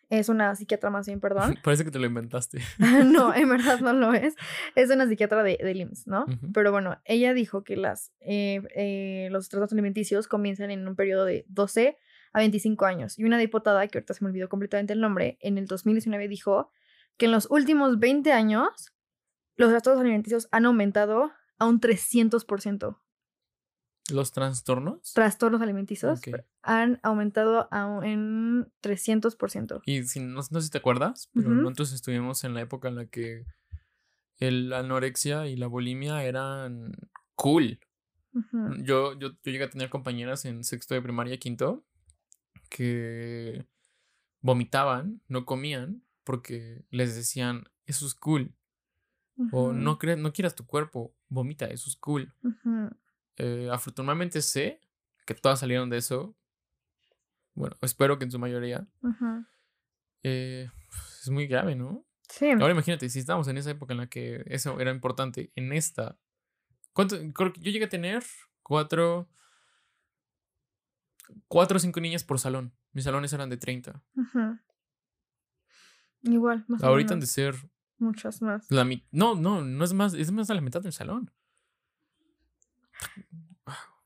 Es una psiquiatra más bien, perdón. Parece que te lo inventaste. no, en verdad no lo es. Es una psiquiatra de, IMSS, ¿no? Pero bueno, ella dijo que las, eh, eh, los trastornos alimenticios comienzan en un periodo de 12 a 25 años. Y una diputada, que ahorita se me olvidó completamente el nombre, en el 2019 dijo que en los últimos 20 años los trastornos alimenticios han aumentado a un 300%. Los trastornos. Trastornos alimenticios han aumentado a un, en 300%. Y si, no, no sé si te acuerdas, pero nosotros estuvimos en la época en la que el la anorexia y la bulimia eran cool. Yo, yo, yo llegué a tener compañeras en sexto de primaria, quinto, que vomitaban, no comían, porque les decían, eso es cool. O no, cre- no quieras tu cuerpo, vomita, eso es cool. Eh, afortunadamente sé que todas salieron de eso. Bueno, espero que en su mayoría. Eh, es muy grave, ¿no? Sí. Ahora imagínate, si estábamos en esa época en la que eso era importante, en esta. ¿Cuánto? Creo que yo llegué a tener cuatro. Cuatro o cinco niñas por salón. Mis salones eran de 30. Ujú. Igual, más o Ahorita han de ser Muchas más. La no, no, no es más, es más de la mitad del salón.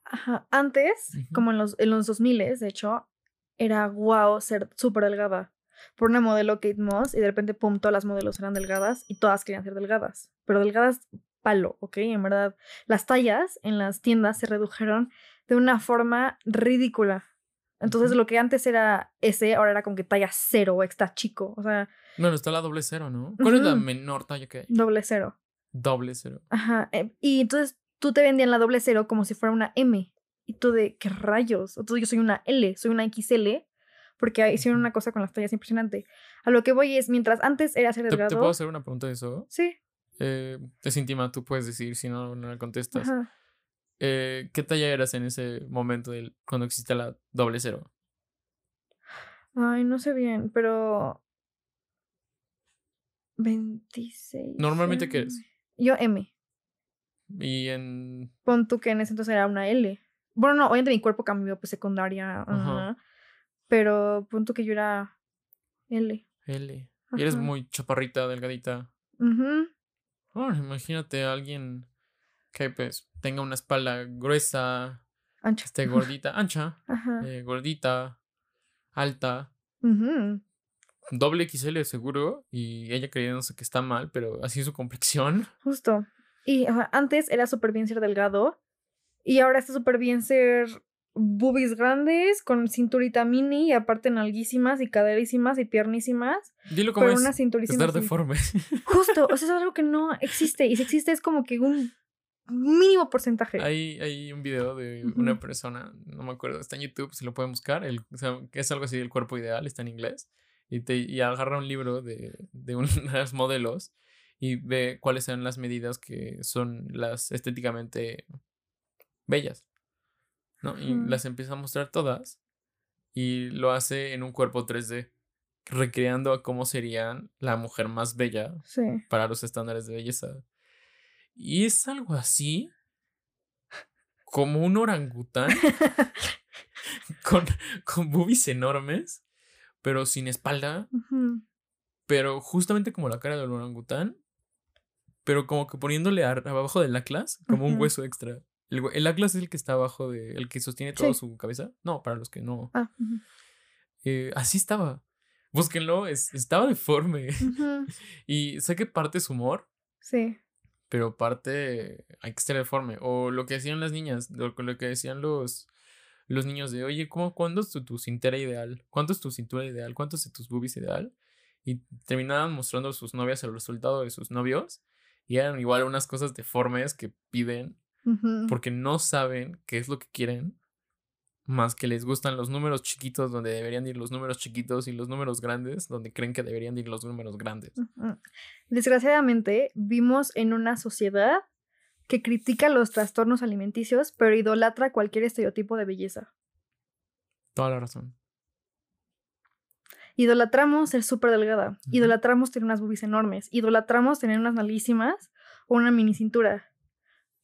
Ajá. Antes, como en los, en los 2000, de hecho, era guau ser súper delgada. Por una modelo Kate Moss y de repente, pum, todas las modelos eran delgadas y todas querían ser delgadas. Pero delgadas palo, ¿ok? En verdad, las tallas en las tiendas se redujeron de una forma ridícula. Entonces, Ujú. lo que antes era S, ahora era como que talla cero extra chico. O sea, Bueno, está la doble cero, ¿no? ¿Cuál es la menor talla que hay? doble cero. Doble cero. Ajá. eh, y entonces tú te vendían la doble cero como si fuera una M. Y tú de, ¿qué rayos? Entonces yo soy una L, soy una XL, porque hicieron una cosa con las tallas impresionante. A lo que voy es, mientras antes era ser ¿Te, te delgado. puedo hacer una pregunta de eso? Sí. Eh, es íntima, tú puedes decir si no, no la contestas. Ajá. Eh, ¿Qué talla eras en ese momento del, cuando existe la doble cero? Ay, no sé bien, pero. 26. Normalmente, ¿qué eres? Yo M. Y en. Pon tú que en ese entonces era una L. Bueno, no, obviamente mi cuerpo cambió, pues secundaria. ajá, Pero pon tú que yo era L. L. Y eres Ajá. muy chaparrita, delgadita. Ujú. Bueno, imagínate a alguien que pues tenga una espalda gruesa, Ancha. esté gordita, ancha, eh, gordita, alta, doble XL seguro, y ella creyéndose que está mal, pero así es su complexión. Justo. Y antes era súper bien ser delgado. Y ahora está súper bien ser boobies grandes, con cinturita mini, y aparte nalguísimas y caderísimas y piernísimas. Dilo como Pero es. una cinturísima. Estar deforme. Justo. O sea, es algo que no existe. Y si existe es como que un mínimo porcentaje. Hay, hay un video de una persona, no me acuerdo, está en YouTube, si lo pueden buscar, el, o sea, que es algo así del cuerpo ideal, está en inglés, y, te, y agarra un libro de, de unas modelos y ve cuáles son las medidas que son las estéticamente bellas, ¿no? Y las empieza a mostrar todas y lo hace en un cuerpo 3D, recreando a cómo serían la mujer más bella Sí. para los estándares de belleza. Y es algo así como un orangután con, con boobies enormes, pero sin espalda, pero justamente como la cara del orangután, pero como que poniéndole abajo del atlas como un hueso extra. El, atlas es el que está abajo de, el que sostiene toda Sí. su cabeza. No, para los que no. Ah. Eh, así estaba. Búsquenlo, es- estaba deforme. Y sé que parte es humor, Sí. Pero parte hay que estar deforme. O lo que decían las niñas, lo, lo que decían los, los niños de, oye, ¿cómo, ¿cuándo es tu, tu cintura ideal? ¿Cuánto es tu cintura ideal? ¿Cuánto es tus boobies ideal? Y terminaban mostrando a sus novias el resultado de sus novios. Y eran igual unas cosas deformes que piden porque no saben qué es lo que quieren. Más que les gustan los números chiquitos donde deberían ir los números chiquitos y los números grandes donde creen que deberían ir los números grandes. Desgraciadamente, vivimos en una sociedad que critica los trastornos alimenticios, pero idolatra cualquier estereotipo de belleza. Toda la razón. Idolatramos ser súper delgada, idolatramos tener unas boobies enormes, idolatramos tener unas nalguísimas o una mini cintura.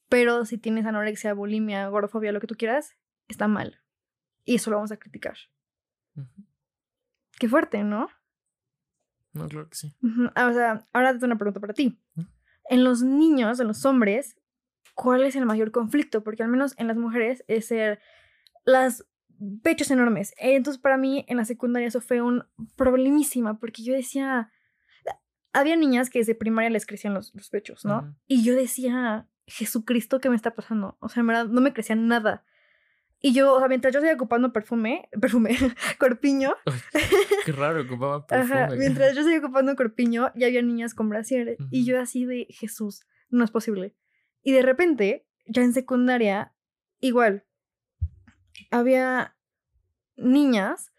Pero si tienes anorexia, bulimia, gordofobia, lo que tú quieras, está mal. Y eso lo vamos a criticar. Qué fuerte, ¿no? No, claro que sí. Ah, O sea, ahora tengo una pregunta para ti. En los niños, en los hombres, ¿cuál es el mayor conflicto? Porque al menos en las mujeres es ser las pechos enormes. Entonces, para mí, en la secundaria eso fue un problemísima, porque yo decía, había niñas que desde primaria les crecían los, los pechos, ¿no? Y yo decía, Jesucristo, ¿qué me está pasando? O sea, en verdad, no me crecía nada. Y yo, o sea, mientras yo estoy ocupando perfume, perfume, corpiño, Qué raro, ocupaba Ajá, perfume. mientras yo seguía ocupando corpiño, ya había niñas con brasieres. Y Ujú. yo así de Jesús, no es posible. Y de repente, ya en secundaria, igual, había niñas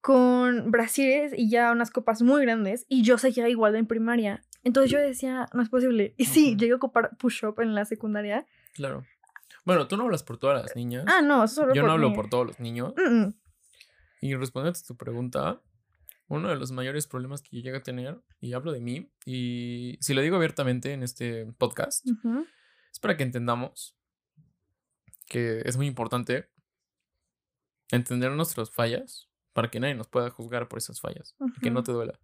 con brasieres y ya unas copas muy grandes. Y yo seguía igual en primaria. Entonces yo decía, no es posible. Y sí, Ujú. llegué a ocupar push-up en la secundaria. Claro. Bueno, tú no hablas por todas las niñas. Ah, no, solo Yo por no hablo mí. por todos los niños. Mm, mm. Y respondiendo a tu pregunta, uno de los mayores problemas que yo llego a tener, y hablo de mí, y si lo digo abiertamente en este podcast, es para que entendamos que es muy importante entender nuestras fallas para que nadie nos pueda juzgar por esas fallas y que no te duela.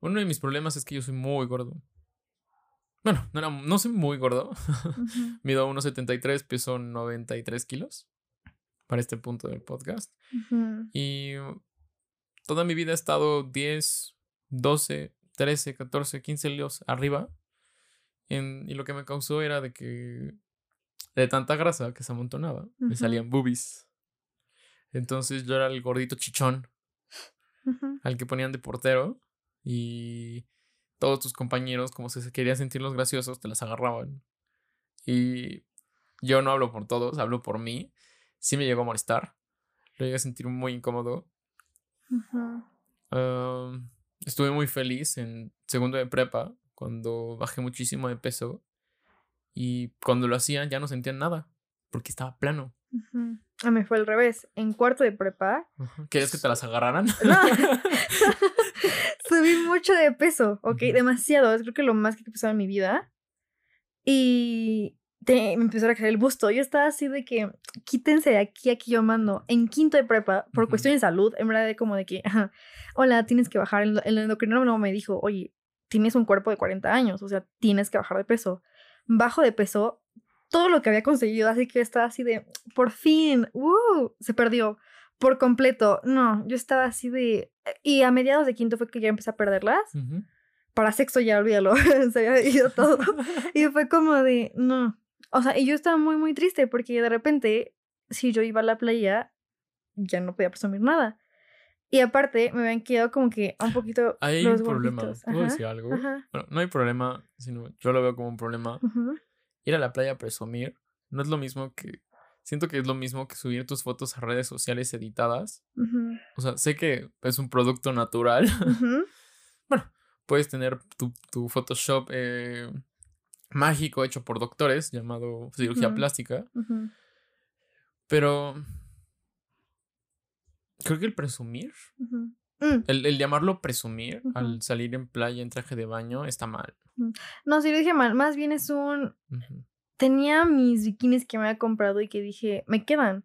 Uno de mis problemas es que yo soy muy gordo. Bueno, no, era, no soy muy gordo. Ujú, Mido 1,73, peso 93 kilos para este punto del podcast. ujú. Y toda mi vida he estado 10, 12, 13, 14, 15 kilos arriba. En- y lo que me causó era de que de tanta grasa que se amontonaba, me Ujú. salían boobies. Entonces yo era el gordito chichón al que ponían de portero y todos tus compañeros, como si se querían sentir los graciosos, te las agarraban. Y yo no hablo por todos, hablo por mí. Sí me llegó a molestar. Lo llegué a sentir muy incómodo. Estuve muy feliz en segundo de prepa, cuando bajé muchísimo de peso. Y cuando lo hacían ya no sentían nada, porque estaba plano. Ujú. A mí fue al revés. En cuarto de prepa, ¿Querías que te las agarraran? No. subí mucho de peso, ¿ok? Demasiado. Es creo que lo más que he pesado en mi vida. Y te- me empezó a crecer el busto. Yo estaba así de que, quítense de aquí, aquí yo mando. En quinto de prepa, por Ujú. cuestión de salud, en verdad, de como de que, hola, tienes que bajar. El, el endocrinólogo me dijo, oye, tienes un cuerpo de 40 años, o sea, tienes que bajar de peso. Bajo de peso, todo lo que había conseguido, así que estaba así de, por fin, ¡uh! se perdió por completo. No, yo estaba así de... Y a mediados de quinto fue que ya empecé a perderlas. Para sexto ya olvídalo, se había ido todo. Y fue como de, no. O sea, y yo estaba muy, muy triste porque de repente, si yo iba a la playa, ya no podía presumir nada. Y aparte, me habían quedado como que un poquito hay los un problema. gorditos. ¿Puedo Ajá, decir algo? Ajá. Bueno, no hay problema, sino yo lo veo como un problema. Ir a la playa a presumir no es lo mismo que. Siento que es lo mismo que subir tus fotos a redes sociales editadas. O sea, sé que es un producto natural. ujú, Puedes tener tu, tu Photoshop eh, mágico hecho por doctores llamado cirugía plástica. Pero. Creo que el presumir. Mm, el, el llamarlo presumir al salir en playa en traje de baño está mal. No, sí lo dije mal. Más bien es un. Tenía mis bikinis que me había comprado y que dije, me quedan.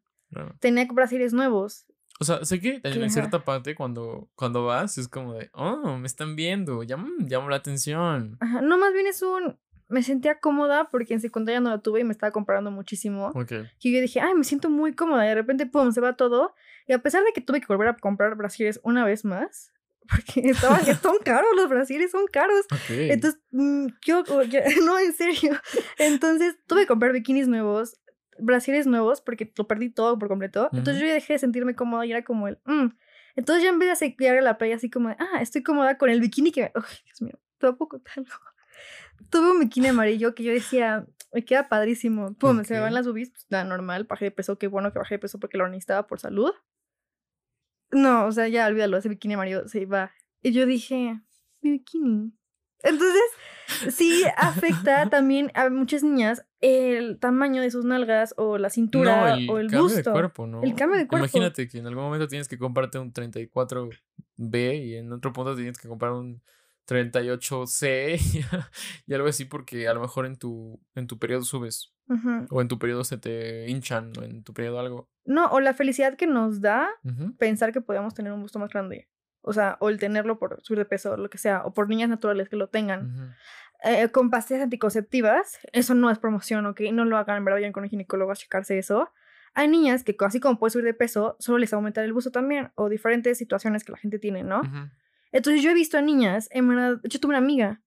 Tenía series nuevos. O sea, sé que en ajá. cierta parte cuando, cuando vas es como de, oh, me están viendo, llam, llamo la atención. Ajá, No, más bien es un. Me sentía cómoda porque en secundaria no la tuve y me estaba comprando muchísimo. Y yo dije, ay, me siento muy cómoda. Y de repente, pum, se va todo. Y a pesar de que tuve que volver a comprar brasieres una vez más, porque estaban, son caros, los brasieres son caros. Ok. Entonces, mm, yo, o- yo- no, en serio. Entonces, tuve que comprar bikinis nuevos, brasieres nuevos, porque lo perdí todo por completo. Entonces, Ujú. yo ya dejé de sentirme cómoda y era como el, mm. Entonces, ya en vez de llegar a la playa así como de, ah, estoy cómoda con el bikini que, uy, Dios mío, tampoco tal. Tuve un bikini amarillo que yo decía, me queda padrísimo. Pum, se me van las boobies, pues nada, normal, bajé de peso, qué bueno que bajé de peso porque lo necesitaba por salud. No, o sea, ya olvídalo, ese bikini amarillo se iba. Y yo dije, mi bikini. Entonces, sí afecta también a muchas niñas el tamaño de sus nalgas o la cintura no, el o el cambio busto. de cuerpo, ¿no? El cambio de cuerpo. Imagínate que en algún momento tienes que comprarte un 34B y en otro punto tienes que comprar un 38C y algo así porque a lo mejor en tu, en tu periodo subes o en tu periodo se te hinchan o en tu periodo algo. No, o la felicidad que nos da pensar que podemos tener un busto más grande. O sea, o el tenerlo por subir de peso o lo que sea, o por niñas naturales que lo tengan. Eh, con pastillas anticonceptivas, eso no es promoción, ¿ok? No lo hagan, en verdad, vayan con un ginecólogo a checarse eso. Hay niñas que, así como puede subir de peso, solo les aumenta el busto también, o diferentes situaciones que la gente tiene, ¿no? Ujú. Entonces yo he visto a niñas, en verdad, yo tuve una amiga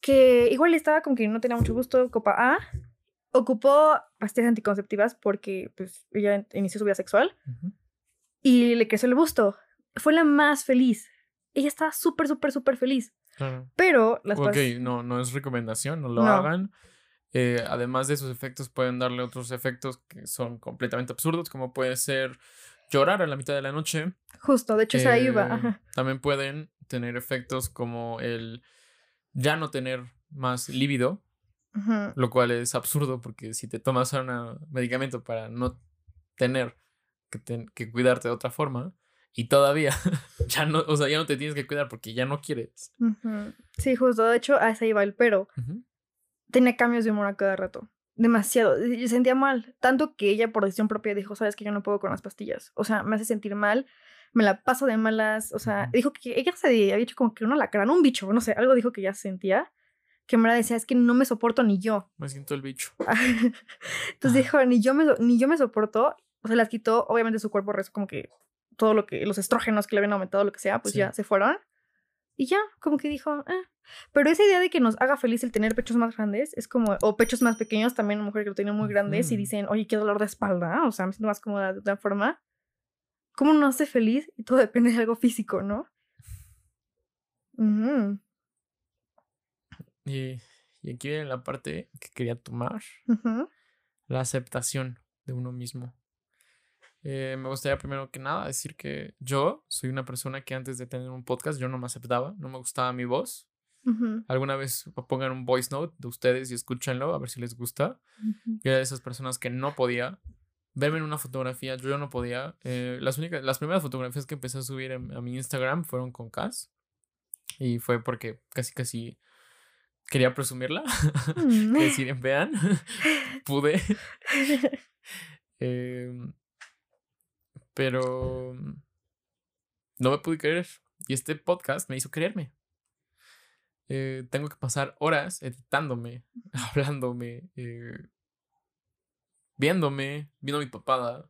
que igual estaba como que no tenía mucho gusto, copa A, ocupó pastillas anticonceptivas porque pues ella inició su vida sexual Ujú. y le creció el busto. Fue la más feliz. Ella estaba súper, súper, súper feliz. Claro. Pero las Ok, no, no es recomendación, no lo No. hagan. Eh, además de esos efectos, pueden darle otros efectos que son completamente absurdos, como puede ser llorar a la mitad de la noche. Justo, de hecho, esa iba. Eh, Ajá. También pueden tener efectos como el ya no tener más lo cual es absurdo porque si te tomas un medicamento para no tener que, ten- que cuidarte de otra forma y todavía ya no, o sea, ya no te tienes que cuidar porque ya no quieres. Sí, justo. De hecho, a esa iba el pero. Ujú. Tenía cambios de humor a cada rato. Demasiado. Yo sentía mal. Tanto que ella, por decisión propia, dijo: Sabes que yo no puedo con las pastillas. O sea, me hace sentir mal. me la paso de malas, o sea, dijo que ella se había hecho como que una lacrán, un bicho, no sé, algo dijo que ya sentía, que me decía, es que no me soporto ni yo. Me siento el bicho. Entonces dijo, ni yo me, ni yo me soporto, o sea, las quitó, obviamente su cuerpo rezó como que todo lo que, los estrógenos que le habían aumentado, lo que sea, pues Sí. ya se fueron. Y ya, como que dijo, "Ah". Pero esa idea de que nos haga feliz el tener pechos más grandes es como, o pechos más pequeños, también mujeres que lo tienen muy grandes y Ujú. dicen, oye, qué dolor de espalda, o sea, me siento más cómoda de otra forma. ¿Cómo no hace feliz? Y todo depende de algo físico, ¿no? Ujú, Y, y aquí viene la parte que quería tomar, ujú, la aceptación de uno mismo. Eh, me gustaría primero que nada decir que yo soy una persona que antes de tener un podcast yo no me aceptaba, no me gustaba mi voz. Alguna vez pongan un voice note de ustedes y escúchenlo a ver si les gusta. ujú. Yo era de esas personas que no podía verme en una fotografía, yo no podía. Eh, las únicas, las primeras fotografías que empecé a subir en- a mi Instagram fueron con Cass. Y fue porque casi casi quería presumirla. Mm. que decir, vean, pude. Em, pero no me pude creer. Y este podcast me hizo creerme. Eh, tengo que pasar horas editándome, hablándome, eh, viéndome, viendo mi papada.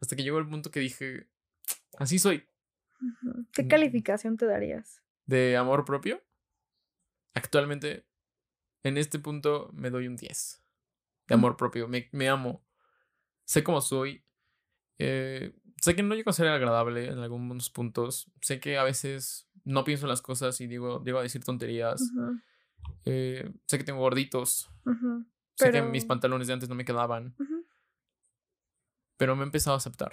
Hasta que llegó el punto que dije, así soy. ¿Qué Mm. calificación te darías? De amor propio. Actualmente, en este punto, me doy un 10. De Mm. amor propio. Me, me amo. Sé cómo soy. eh, sé que no llego a ser agradable en algunos puntos. Sé que a veces no pienso en las cosas y digo, llego a decir tonterías. Ujú, eh, sé que tengo gorditos. ujú, Sé que Pero- mis pantalones de antes no me quedaban. ujú. Pero me he empezado a aceptar.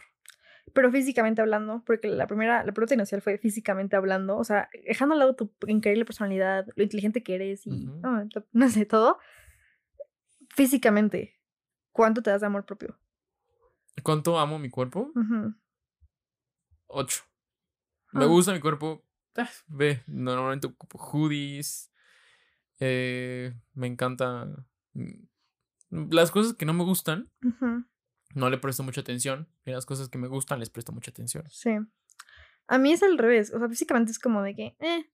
Pero físicamente hablando, porque la primera, la pregunta inicial fue físicamente hablando, o sea, dejando al lado tu increíble personalidad, lo inteligente que eres y ah, no sé, todo. Físicamente, ¿cuánto te das de amor propio? ¿Cuánto amo mi cuerpo? 8. Me Ah. gusta mi cuerpo. Ah, Ve, normalmente ocupo hoodies. eh, me encanta. mm, Las cosas que no me gustan, ujú, no le presto mucha atención. Y las cosas que me gustan, les presto mucha atención. Sí. A mí es al revés, o sea, físicamente es como de que, eh,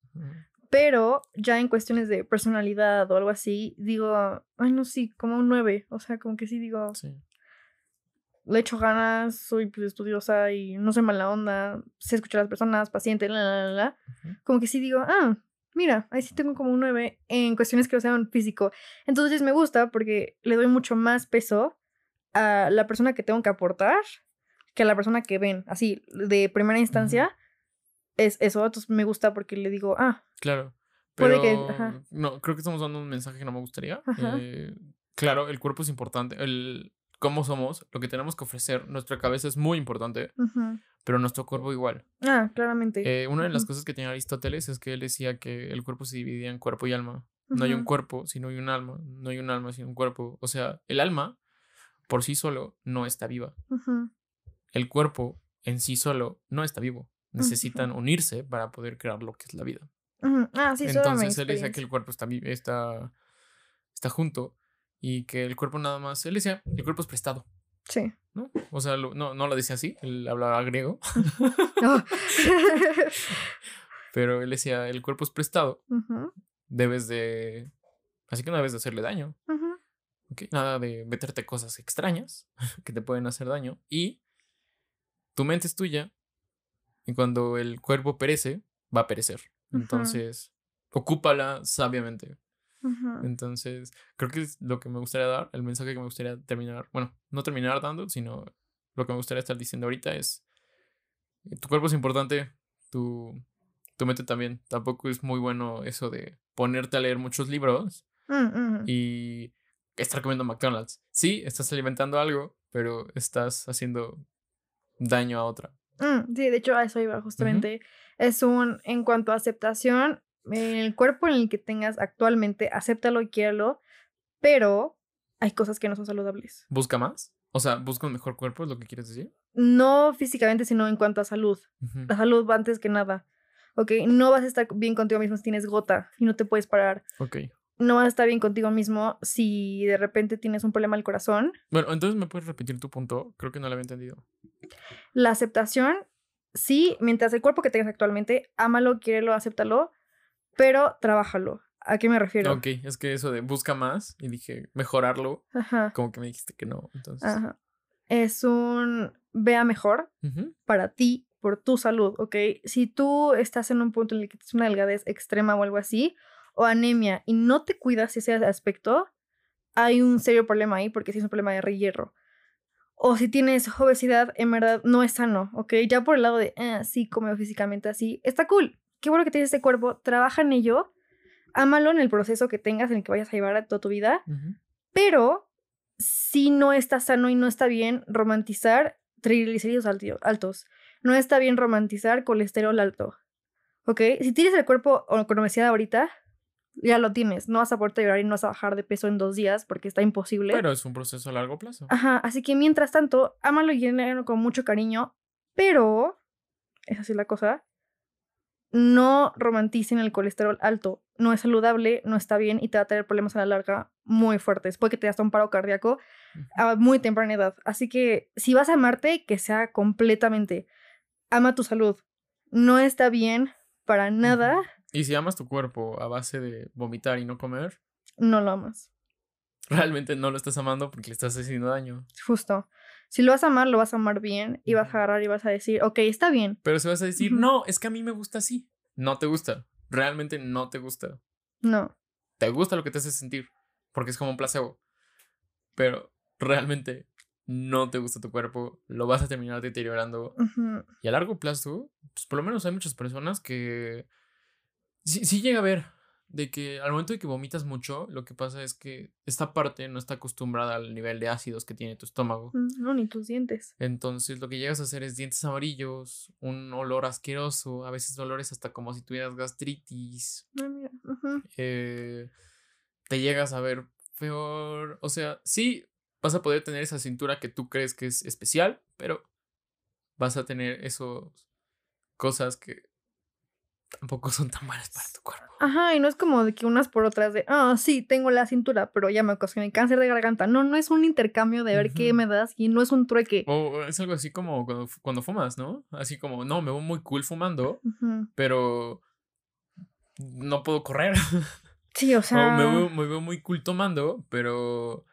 pero ya en cuestiones de personalidad o algo así, digo, ay, no, sí, como un 9, o sea, como que sí digo, Sí. le echo ganas, soy pues, estudiosa y no soy mala onda, sé escuchar a las personas, paciente, la, la, la, la. Como que sí digo, ah, mira, ahí sí tengo como un 9 en cuestiones que no sean físico. Entonces me gusta porque le doy mucho más peso a la persona que tengo que aportar que a la persona que ven. Así, de primera instancia, es eso. Entonces me gusta porque le digo, ah, Claro. Pero que- ajá. no, creo que estamos dando un mensaje que no me gustaría. Eh, claro, el cuerpo es importante. El cómo somos, lo que tenemos que ofrecer, nuestra cabeza es muy importante, pero nuestro cuerpo igual. ah, claramente. Eh, una de las cosas que tenía Aristóteles es que él decía que el cuerpo se dividía en cuerpo y alma. No hay un cuerpo, sino hay un alma. No hay un alma, sino un cuerpo. O sea, el alma por sí solo no está viva. El cuerpo en sí solo no está vivo. Necesitan unirse para poder crear lo que es la vida. Ah, sí, Entonces él decía que el cuerpo está, está, está junto y que el cuerpo nada más, él decía, el cuerpo es prestado, Sí. ¿no? O sea, lo- no, no lo decía así, él hablaba griego, Oh. pero él decía, el cuerpo es prestado, debes de, así que no debes de hacerle daño. ¿Ok? Nada de meterte cosas extrañas que te pueden hacer daño y tu mente es tuya y cuando el cuerpo perece, va a perecer. Entonces, ocúpala sabiamente. Entonces, creo que es lo que me gustaría dar, el mensaje que me gustaría terminar, bueno, no terminar dando, sino lo que me gustaría estar diciendo ahorita es, eh, tu cuerpo es importante, tu, tu mente también. Tampoco es muy bueno eso de ponerte a leer muchos libros Mm, mm. y estar comiendo McDonald's. Sí, estás alimentando algo, pero estás haciendo daño a otra. Mm, sí, de hecho a eso iba justamente. Es un, en cuanto a aceptación, el cuerpo en el que tengas actualmente, acéptalo y quiéralo, pero hay cosas que no son saludables. ¿Busca más? O sea, busca un mejor cuerpo, es lo que quieres decir. No físicamente, sino en cuanto a salud. La salud va antes que nada. ¿Ok? No vas a estar bien contigo mismo si tienes gota y no te puedes parar. Ok. No vas a estar bien contigo mismo si de repente tienes un problema al corazón. Bueno, entonces me puedes repetir tu punto. Creo que no lo había entendido. La aceptación sí, mientras el cuerpo que tengas actualmente, ámalo, quiérelo, acéptalo, pero trabájalo. ¿A qué me refiero? Ok, es que eso de busca más y dije mejorarlo, Ajá. como que me dijiste que no. Entonces, Ajá. Es un vea mejor para ti, por tu salud, ¿ok? Si tú estás en un punto en el que tienes una delgadez extrema o algo así, o anemia, y no te cuidas ese aspecto, hay un serio problema ahí porque sí es un problema de hierro. O si tienes obesidad, en verdad no es sano, ¿ok? Ya por el lado de, ah, sí, come físicamente así, está cool. Qué bueno que tienes este cuerpo, trabaja en ello, ámalo en el proceso que tengas, en el que vayas a llevar a toda tu vida, pero si no está sano y no está bien romantizar triglicéridos altos. No está bien romantizar colesterol alto. ¿Ok? Si tienes el cuerpo con obesidad ahorita, ya lo tienes. No vas a poder llorar y no vas a bajar de peso en dos días porque está imposible. Pero es un proceso a largo plazo. Ajá, así que mientras tanto, ámalo y llénalo con mucho cariño, pero, esa sí es la cosa, no romanticen el colesterol alto. No es saludable, no está bien y te va a tener problemas a la larga muy fuertes. Puede que te hasta un paro cardíaco a muy temprana edad. Así que si vas a amarte, que sea completamente. Ama tu salud. No está bien para nada, Y si amas tu cuerpo a base de vomitar y no comer, no lo amas. realmente no lo estás amando porque le estás haciendo daño. Justo. Si lo vas a amar, lo vas a amar bien y vas a agarrar y vas a decir, ok, está bien. Pero si vas a decir, no, es que a mí me gusta así. No te gusta. Realmente no te gusta. No. Te gusta lo que te hace sentir. Porque es como un placebo. Pero realmente no te gusta tu cuerpo. Lo vas a terminar deteriorando. Y a largo plazo, pues por lo menos hay muchas personas que sí, sí llega a ver de que al momento de que vomitas mucho, lo que pasa es que esta parte no está acostumbrada al nivel de ácidos que tiene tu estómago. Mm, No, ni tus dientes. Entonces lo que llegas a hacer es dientes amarillos, un olor asqueroso, a veces olores hasta como si tuvieras gastritis, Ah, mira. eh, te llegas a ver peor, o sea, sí vas a poder tener esa cintura que tú crees que es especial, pero vas a tener esos cosas que tampoco son tan buenas para tu cuerpo. Ajá, y no es como de que unas por otras de, ah, sí, tengo la cintura, pero ya me ocasioné cáncer de garganta. No, no es un intercambio de ver qué me das y no es un trueque. O es algo así como cuando, cuando fumas, ¿no? Así como, no, me veo muy cool fumando, pero no puedo correr. Sí, o sea. O me veo, me veo muy cool tomando, pero.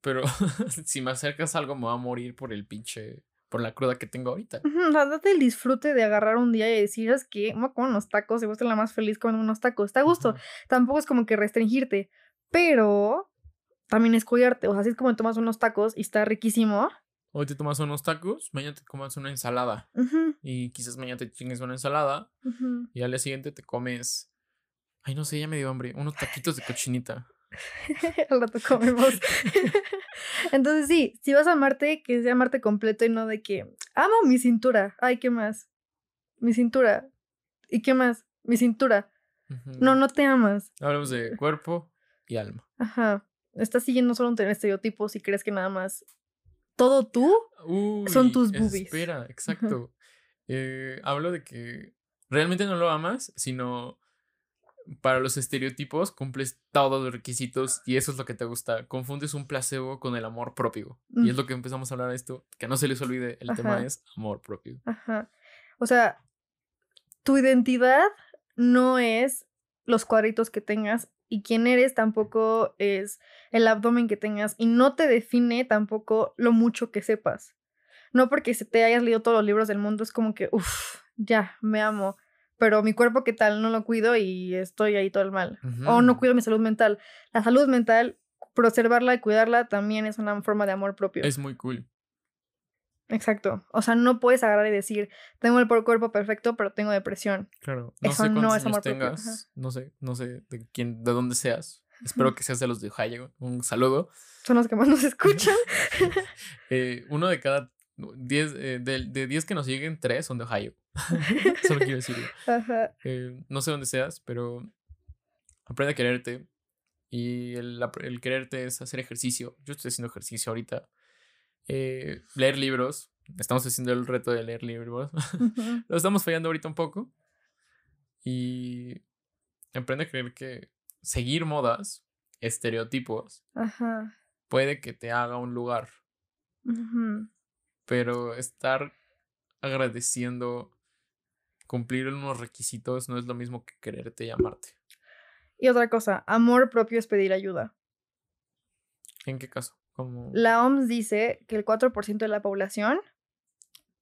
Pero si me acercas algo, me va a morir por el pinche. Por la cruda que tengo ahorita. Ujú, O sea, date el disfrute de agarrar un día y decir, es que me comer unos tacos a ser la más feliz comiendo unos tacos. Está a gusto. Tampoco es como que restringirte, pero también es cuidarte. O sea, así es como tomas unos tacos y está riquísimo. Hoy te tomas unos tacos, mañana te comas una ensalada. Y quizás mañana te chingues una ensalada. Y al día siguiente te comes. Ay, no sé, ya me dio hambre. Unos taquitos de cochinita. Al rato comemos. Entonces, sí, si vas a amarte, que sea amarte completo y no de que amo mi cintura. Ay, ¿qué más? Mi cintura. ¿Y qué más? Mi cintura. No, no te amas. Hablamos de cuerpo y alma. Ajá. Estás siguiendo solo un estereotipos y crees que nada más todo tú. Son tus boobies. Espera, exacto. Eh, hablo de que realmente no lo amas, sino para los estereotipos cumples todos los requisitos y eso es lo que te gusta. Confundes un placebo con el amor propio. Y es lo que empezamos a hablar de esto, que no se les olvide, el tema es amor propio. Ajá. O sea, tu identidad no es los cuadritos que tengas y quién eres tampoco es el abdomen que tengas y no te define tampoco lo mucho que sepas. No porque se te hayas leído todos los libros del mundo es como que, uff, ya, me amo. Pero mi cuerpo, ¿qué tal? No lo cuido y estoy ahí todo el mal. O no cuido mi salud mental. La salud mental, preservarla y cuidarla también es una forma de amor propio. Es muy cool. Exacto. O sea, no puedes agarrar y decir, tengo el por- cuerpo perfecto, pero tengo depresión. Claro. No Eso sé no es amor propio, tengas. No sé, no sé de quién, de dónde seas. Espero que seas de los de Ohio. Un saludo. Son los que más nos escuchan. Eh, uno de cada 10, eh, de, de 10 que nos siguen, 3 son de Ohio. Solo quiero decirlo. Ajá. Eh, no sé dónde seas, pero aprende a quererte. Y el, el quererte es hacer ejercicio. Yo estoy haciendo ejercicio ahorita. Eh, leer libros. Estamos haciendo el reto de leer libros. Lo estamos fallando ahorita un poco. Y aprende a creer que seguir modas, estereotipos, Ajá. puede que te haga un lugar. Ujú. Pero estar agradeciendo cumplir unos requisitos no es lo mismo que quererte y amarte. Y otra cosa, amor propio es pedir ayuda. ¿En qué caso? Como... La OMS dice que el 4% de la población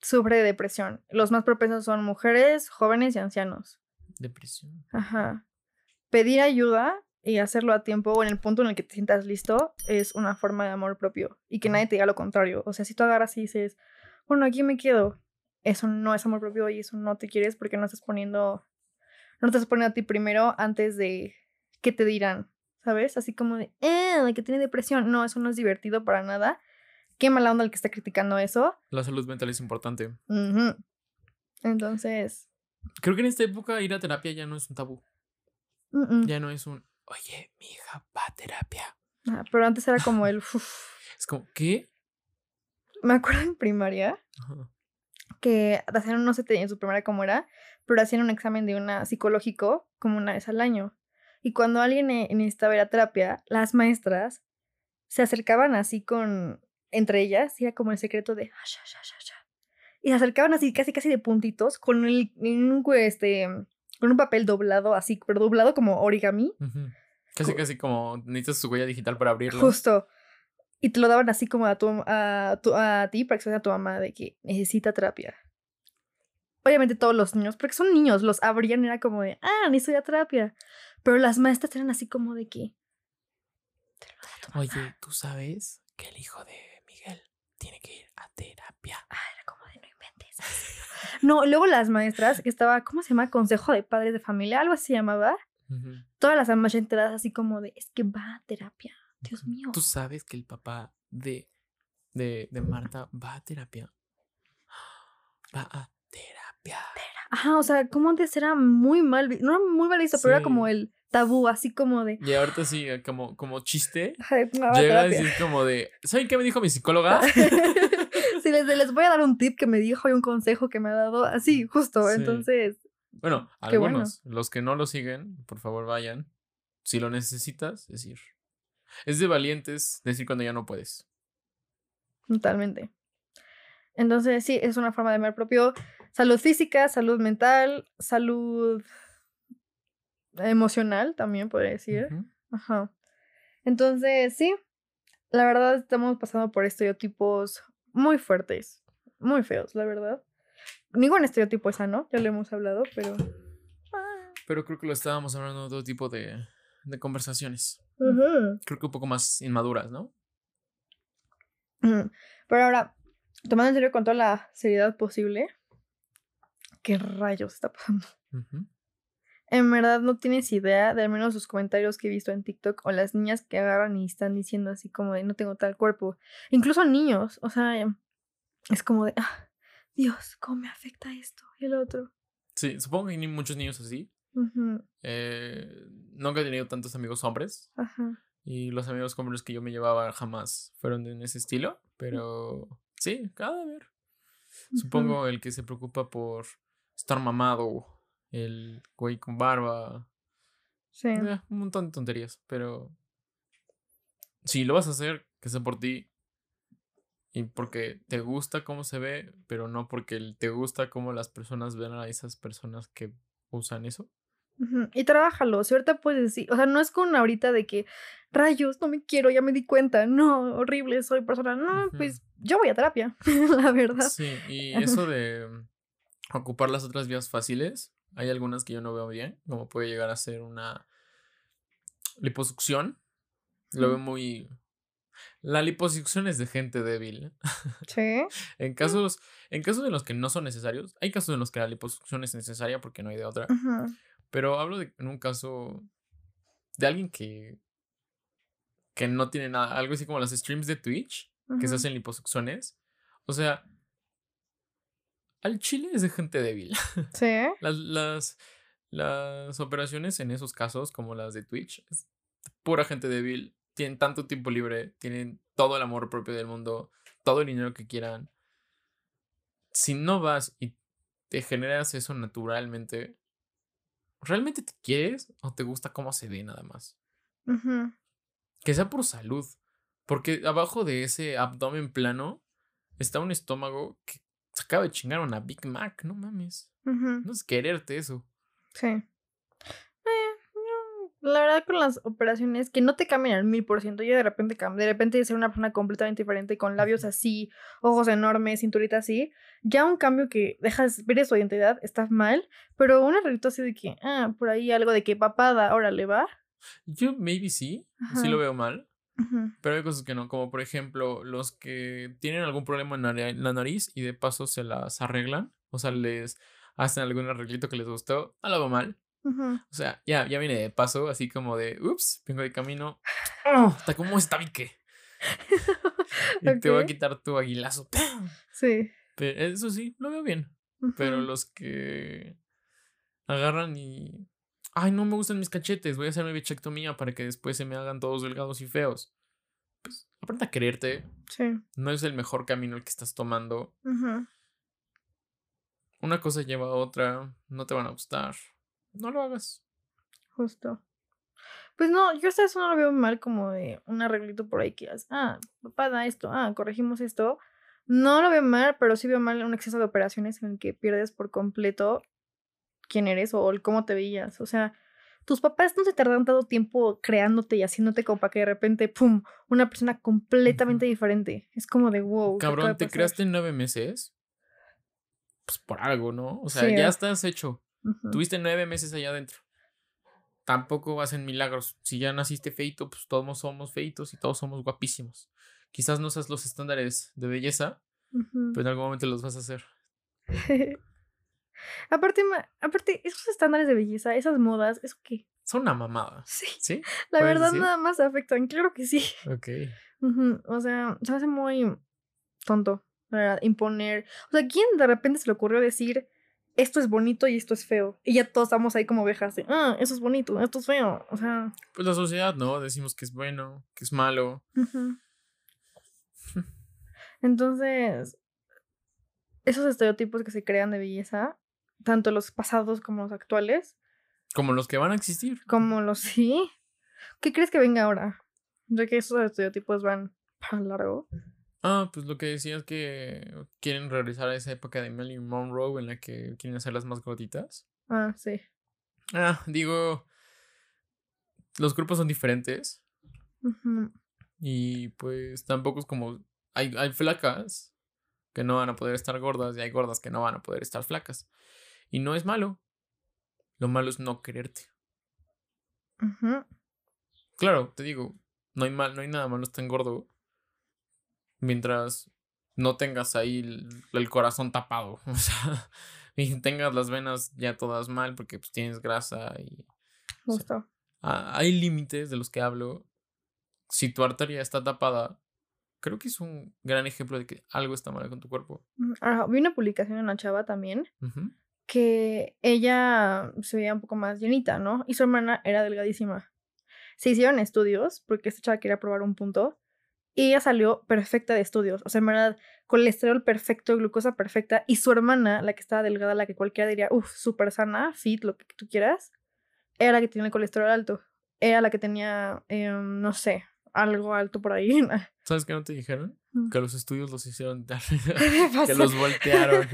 sufre de depresión. Los más propensos son mujeres, jóvenes y ancianos. Depresión. Ajá. Pedir ayuda y hacerlo a tiempo o en el punto en el que te sientas listo es una forma de amor propio y que nadie te diga lo contrario. O sea, si tú agarras y dices, bueno, aquí me quedo, eso no es amor propio y eso no te quieres porque no estás poniendo, no te estás poniendo a ti primero antes de que te dirán, ¿sabes? Así como de, eh, la que tiene depresión. No, eso no es divertido para nada. Qué mala onda el que está criticando eso. La salud mental es importante. Entonces, Creo que en esta época ir a terapia ya no es un tabú. Ya no es un, oye, mi hija va a terapia. Ah, pero antes era como el, uf. Es como, ¿qué? me acuerdo en primaria que hacían, no sé en su primaria cómo era, pero hacían un examen de una psicológico como una vez al año. Y cuando alguien ne- necesitaba ir a terapia, las maestras se acercaban así con, entre ellas, y era como el secreto de, "Ah, sha, sha, sha, sha". y se acercaban así casi casi de puntitos con el, un, este, con un papel doblado así, pero doblado como origami. Casi, casi como necesitas su huella digital para abrirlo. justo. Y te lo daban así como a, tu, a, tu- a ti para que se a tu mamá de que necesita terapia. Obviamente todos los niños, porque son niños, los abrían y era como de, ah, necesito terapia. Pero las maestras eran así como de que... "Te lo da tu mamá". Oye, ¿tú sabes que el hijo de Miguel tiene que ir a terapia? Ah, era como no inventes. en serio". No, luego las maestras, que estaba, ¿cómo se llama? Consejo de padres de familia, algo así se llamaba. Todas las ya enteradas así como de, es que va a terapia. Dios mío. ¿Tú sabes que el papá de, de, de Marta va a terapia? Va a terapia. Ajá, o sea, como antes era muy mal, no era muy mal visto, pero era como el tabú, así como de, Y ahorita sí, eh, como, como chiste, "Ay, no, va a llega terapia". es como de, ¿saben qué me dijo mi psicóloga? les, les voy a dar un tip que me dijo y un consejo que me ha dado. Así, justo. Sí. Entonces, Bueno, algunos, los que no lo siguen, por favor vayan. Si lo necesitas, decir. Es de valientes decir cuando ya no puedes. totalmente. Entonces, sí, es una forma de amor propio. Salud física, salud mental, salud emocional, también podría decir. Ajá. Entonces, sí, la verdad estamos pasando por estereotipos muy fuertes, muy feos, la verdad. Ningún estereotipo es sano, ya lo hemos hablado, pero... Pero creo que lo estábamos hablando de otro tipo de, de conversaciones. Creo que un poco más inmaduras, ¿no? Ujú. Pero ahora, tomando en serio con toda la seriedad posible, ¿qué rayos está pasando? En verdad no tienes idea de al menos los comentarios que he visto en TikTok o las niñas que agarran y están diciendo así como de no tengo tal cuerpo. Incluso niños, o sea, em, es como de, ah, Dios, ¿cómo me afecta esto y el otro? Sí, supongo que hay muchos niños así. Eh, nunca he tenido tantos amigos hombres. Ajá. Y los amigos hombres que yo me llevaba jamás fueron en ese estilo. Pero sí, cada ver. ujú. Supongo el que se preocupa por estar mamado, el güey con barba, Sí. eh, un montón de tonterías, pero si lo vas a hacer, que sea por ti y porque te gusta cómo se ve, pero no porque te gusta cómo las personas ven a esas personas que usan eso. Y trabájalo. Si ahorita puedes decir, o sea, no es con ahorita de que rayos, no me quiero, ya me di cuenta. No, horrible, soy persona. No, pues yo voy a terapia, la verdad. Sí, y eso de ocupar las otras vías fáciles, hay algunas que yo no veo bien, como puede llegar a ser una liposucción. Lo veo Mm. muy... La liposucción es de gente débil. Sí. En casos, en casos en los que no son necesarios, hay casos en los que la liposucción es necesaria porque no hay de otra. Pero hablo de en un caso de alguien que que no tiene nada, algo así como las streams de Twitch, que se hacen liposucciones. O sea, al chile es de gente débil. Sí. Las, las, las operaciones en esos casos, como las de Twitch, es pura gente débil. Tienen tanto tiempo libre, tienen todo el amor propio del mundo, todo el dinero que quieran. Si no vas y te generas eso naturalmente, ¿realmente te quieres o te gusta cómo se ve nada más? Que sea por salud. Porque abajo de ese abdomen plano está un estómago que Se acaba de chingar una Big Mac, no mames. No es quererte eso. Sí. Eh, no, la verdad con las operaciones que no te cambian al mil por ciento, yo de repente de repente ser una persona completamente diferente con labios así, ojos enormes, cinturita así, ya un cambio que dejas ver su identidad está mal, pero un arreglito así de que, ah, por ahí algo de que papada, órale, va. Yo maybe sí, sí Ajá. lo veo mal. Pero hay cosas que no, como por ejemplo los que tienen algún problema en la nari- la nariz y de paso se las arreglan, o sea, les hacen algún arreglito que les gustó, no lo mal. O sea, ya, ya viene de paso, así como de, ups, vengo de camino. ¡Oh! Está como esta tabique. Y te voy a quitar tu aguilazo. ¡Pam! Sí. Pero eso sí, lo veo bien. Pero los que agarran y. Ay, no me gustan mis cachetes. Voy a hacerme bichectomía para que después se me hagan todos delgados y feos. Pues aprende a quererte. Sí. No es el mejor camino el que estás tomando. ujú. Una cosa lleva a otra. No te van a gustar. No lo hagas. Justo. Pues no, yo hasta eso no lo veo mal como de un arreglito por ahí que haces, ah, papá da esto, ah, corregimos esto. No lo veo mal, pero sí veo mal un exceso de operaciones en el que pierdes por completo quién eres o el cómo te veías. O sea, tus papás no se tardan tanto tiempo creándote y haciéndote como para que de repente, pum, una persona completamente diferente. Es como de wow. ¿qué acaba Cabrón, te pasar?". creaste en nueve meses. Pues por algo, ¿no? O sea, Sí, ya ¿eh? estás hecho. Ujú. Tuviste nueve meses allá adentro. Tampoco hacen milagros. Si ya naciste feito, pues todos somos feitos y todos somos guapísimos. Quizás no seas los estándares de belleza, Ujú. pero en algún momento los vas a hacer. aparte, aparte, esos estándares de belleza, esas modas, ¿eso qué? Son una mamada. Sí. ¿Sí? La ¿Puedes verdad, decir? nada más afectan, claro que sí. Ok. Ujú, O sea, se hace muy tonto, la verdad, imponer. O sea, ¿quién de repente se le ocurrió decir esto es bonito y esto es feo? Y ya todos estamos ahí como ovejas de, ah, eso es bonito, esto es feo. O sea, Pues la sociedad, ¿no? Decimos que es bueno, que es malo. ujú. entonces, esos estereotipos que se crean de belleza, tanto los pasados como los actuales, Como los que van a existir. como los sí, ¿qué crees que venga ahora? Ya que esos estereotipos van para largo. Ah, pues lo que decías que quieren regresar a esa época de Marilyn Monroe en la que quieren hacerlas más gorditas. Ah, sí. Ah, digo, los grupos son diferentes y pues tampoco es como hay, hay flacas que no van a poder estar gordas y hay gordas que no van a poder estar flacas. Y no es malo. Lo malo es no quererte. Claro, te digo, no hay mal, no hay nada malo estar gordo mientras no tengas ahí el, el corazón tapado, o sea, y tengas las venas ya todas mal porque pues tienes grasa y o sea, Justo. hay límites de los que hablo. Si tu arteria está tapada, creo que es un gran ejemplo de que algo está mal con tu cuerpo. Mm, Ajá, vi una publicación de una chava también. Que ella se veía un poco más llenita, ¿no? Y su hermana era delgadísima. Se hicieron estudios porque esta chava quería probar un punto y ella salió perfecta de estudios. O sea, en verdad, colesterol perfecto, glucosa perfecta. Y su hermana, la que estaba delgada, la que cualquiera diría, uff, súper sana, fit, lo que tú quieras, era la que tenía el colesterol alto. Era la que tenía, em, no sé, algo alto por ahí. ¿Sabes qué no te dijeron? Mm. Que los estudios los hicieron que los voltearon.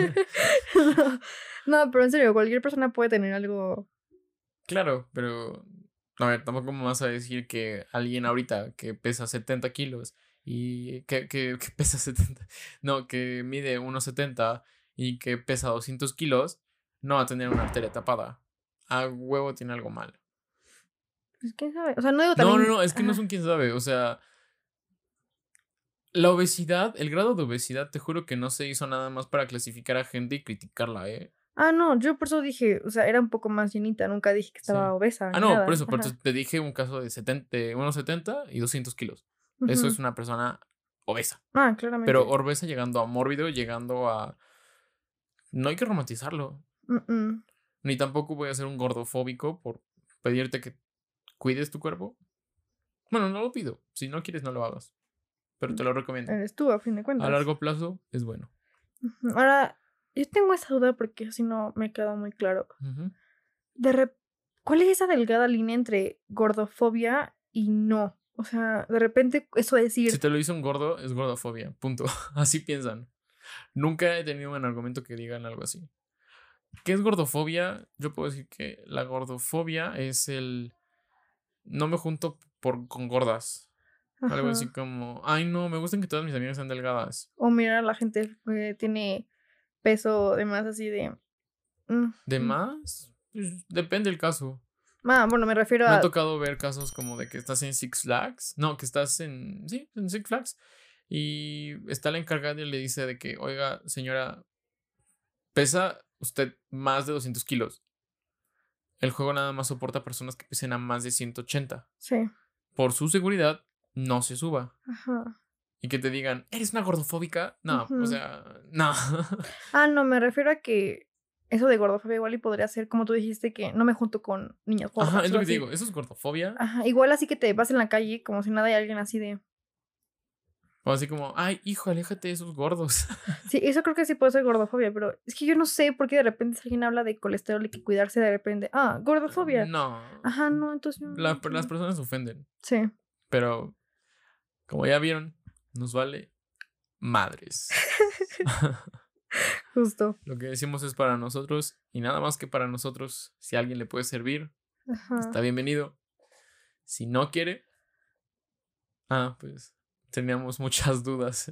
no, pero en serio, cualquier persona puede tener algo. Claro, pero a ver, tampoco me vas a decir que alguien ahorita que pesa 70 kilos y que, que, que pesa 70, no, que mide 1,70 y que pesa 200 kilos, no va a tener una arteria tapada. A huevo tiene algo mal. Pues quién sabe. O sea, no digo No, también. no, no, es que no un quién sabe, o sea, la obesidad, el grado de obesidad, te juro que no se hizo nada más para clasificar a gente y criticarla, ¿eh? Ah, no, yo por eso dije, o sea, era un poco más llenita, nunca dije que estaba Sí. obesa. Ah, no, nada. por eso, por eso te dije un caso de 70, de 1,70 y 200 kilos. Eso es una persona obesa. Ah, claramente. Pero obesa llegando a mórbido, llegando a... No hay que romantizarlo. Mm, mm. Ni tampoco voy a ser un gordofóbico por pedirte que cuides tu cuerpo. Bueno, no lo pido. Si no quieres, no lo hagas. Pero te lo recomiendo. Eres tú, a fin de cuentas. A largo plazo es bueno. Ahora, yo tengo esa duda porque así no me queda muy claro. Ujú. De rep- ¿Cuál es esa delgada línea entre gordofobia y no? O sea, de repente eso de decir. Si te lo hizo un gordo, es gordofobia. Punto. Así piensan. Nunca he tenido un argumento que digan algo así. ¿Qué es gordofobia? Yo puedo decir que la gordofobia es el. No me junto por, con gordas. Algo así como. Ay, no, me gustan que todas mis amigas sean delgadas. O mirar a la gente que tiene peso de más así de. mm, ¿De mm. más? Pues, depende del caso. Ah, bueno, me refiero Me ha a. tocado ver casos como de que estás en Six Flags. No, que estás en. Sí, en Six Flags. Y está la encargada y le dice de que, oiga, señora, pesa usted más de 200 kilos. El juego nada más soporta personas que pesen a más de 180. Sí. Por su seguridad, no se suba. Ajá. Y que te digan, ¿eres una gordofóbica? No, o sea, no. Ah, no, me refiero a que eso de gordofobia igual y podría ser, como tú dijiste, que no me junto con niñas gordas. Ajá, es lo que te digo. Eso es gordofobia. Ajá, igual así que te vas en la calle como si nada y alguien así de... O así como, ay, hijo, aléjate de esos gordos. Sí, eso creo que sí puede ser gordofobia, pero es que yo no sé por qué de repente alguien habla de colesterol y que cuidarse de repente, ah, gordofobia. No. Ajá, no, entonces... no La- entiendo. las personas se ofenden. Sí. Pero, como ya vieron, nos vale madres. Justo. Lo que decimos es para nosotros y nada más que para nosotros. Si a alguien le puede servir, Ajá. está bienvenido. Si no quiere, ah, pues teníamos muchas dudas.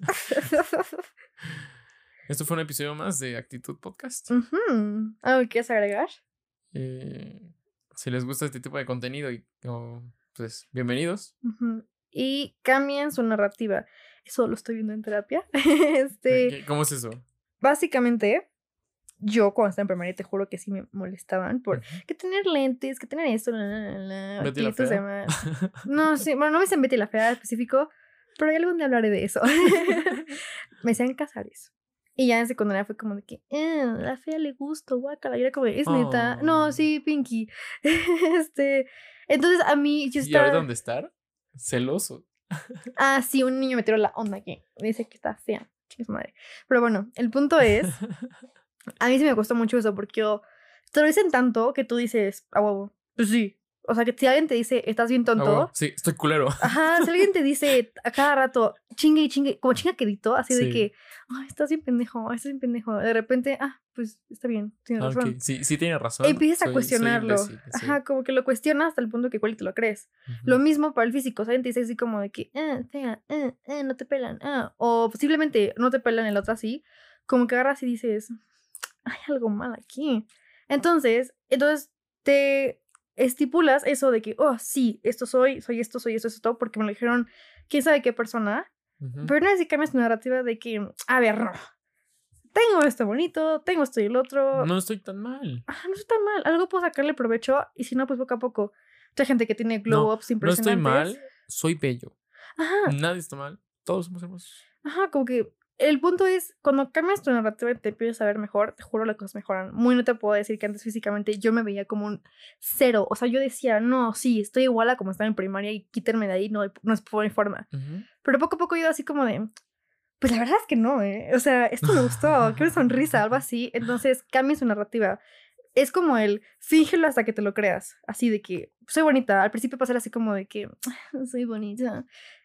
Esto fue un episodio más de Actitud Podcast. Ujú. ¿Algo quieres agregar? Eh, si les gusta este tipo de contenido, y, o, pues bienvenidos. Y cambien su narrativa. Eso lo estoy viendo en terapia. este, ¿Qué- ¿Cómo es eso? básicamente, yo cuando estaba en primaria te juro que sí me molestaban por que tener lentes, que tener esto, la, la, la, Betty la se Fea. llama- No, sí, bueno, no me dicen Betty la fea específico, pero ya algún día hablaré de eso. me decían Casares. Y ya en secundaria fue como de que, eh, la fea le gusta, guacala. Y era como, es neta. No, Oh. sí, Pinky. este. Entonces a mí yo ¿Y estaba. ahorita dónde estar? Celoso. Ah, sí, un niño me tiró la onda aquí. Me dice que está fea. Su madre. Pero bueno, el punto es. A mí sí me costó mucho eso porque yo, te lo dicen tanto que tú dices, a huevo. Pues sí. O sea, que si alguien te dice, estás bien Ah, tonto. sí, estoy culero. Ajá, si alguien te dice a cada rato, chingue y chingue, como chinga quedito, así de Sí. que, ay, estás bien pendejo, estás bien pendejo. De repente, ah, pues está bien, tienes Ah, razón. Sí, sí tiene razón. Empiezas a Soy- soy cuestionarlo. imbécil. Ajá, como que lo cuestionas hasta el punto que igual y te lo crees. Ujú. Lo mismo para el físico. O sea, alguien te dice así como de que, ah, fea, ah, ah, no te pelan, ah. O posiblemente no te pelan el otro así. Como que agarras y dices, hay algo mal aquí. Entonces, entonces te estipulas eso de que, oh, sí, esto soy, soy esto, soy esto, esto, porque me lo dijeron quién sabe qué persona. Ujú. Pero no es que cambias tu narrativa de que, a ver, no. Tengo esto bonito, tengo esto y el otro. No estoy tan mal. Ah, no está mal. Algo puedo sacarle provecho y si no, pues poco a poco. Hay gente que tiene glow ups No impresionantes. estoy mal, soy bello. Ajá, Nadie está mal. Todos somos hermosos. ajá, como que el punto es, cuando cambias tu narrativa y te empiezas a ver mejor, te juro las cosas mejoran. Muy no te puedo decir que antes físicamente yo me veía como un cero. O sea, yo decía, no, sí, estoy igual a como estaba en primaria y quítenme de ahí, no, no es por mi forma. Pero poco a poco he ido así como de, pues la verdad es que no, ¿eh? O sea, esto me gustó, qué sonrisa, algo así. Entonces, cambia su narrativa. Es como el fíngelo hasta que te lo creas. Así de que soy bonita. Al principio pasar así como de que soy bonita.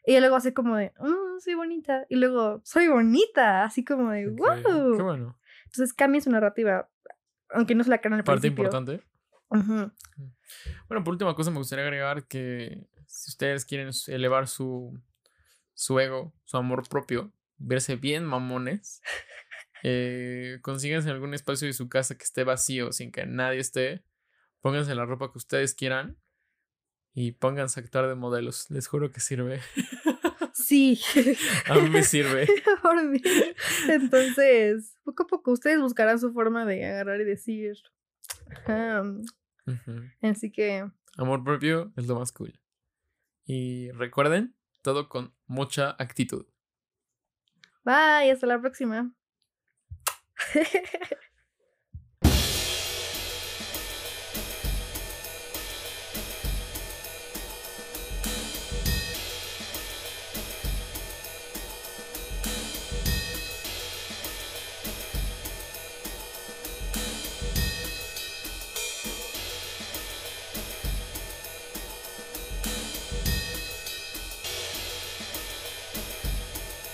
Y luego así como de, "Mm, soy bonita. Y luego soy bonita. Así como de, wow. Qué bueno. Entonces, cambia su narrativa. Aunque no se la crean al Parte principio. importante. Bueno, por última cosa me gustaría agregar que si ustedes quieren elevar su, su ego, su amor propio, verse bien mamones, eh, consíganse algún espacio de su casa que esté vacío sin que nadie esté, pónganse la ropa que ustedes quieran y pónganse a actuar de modelos. Les juro que sirve. Sí. A mí me sirve. Entonces, poco a poco ustedes buscarán su forma de agarrar y decir. Así que, Amor propio es lo más cool. Y recuerden, todo con mucha actitud. bye, hasta la próxima.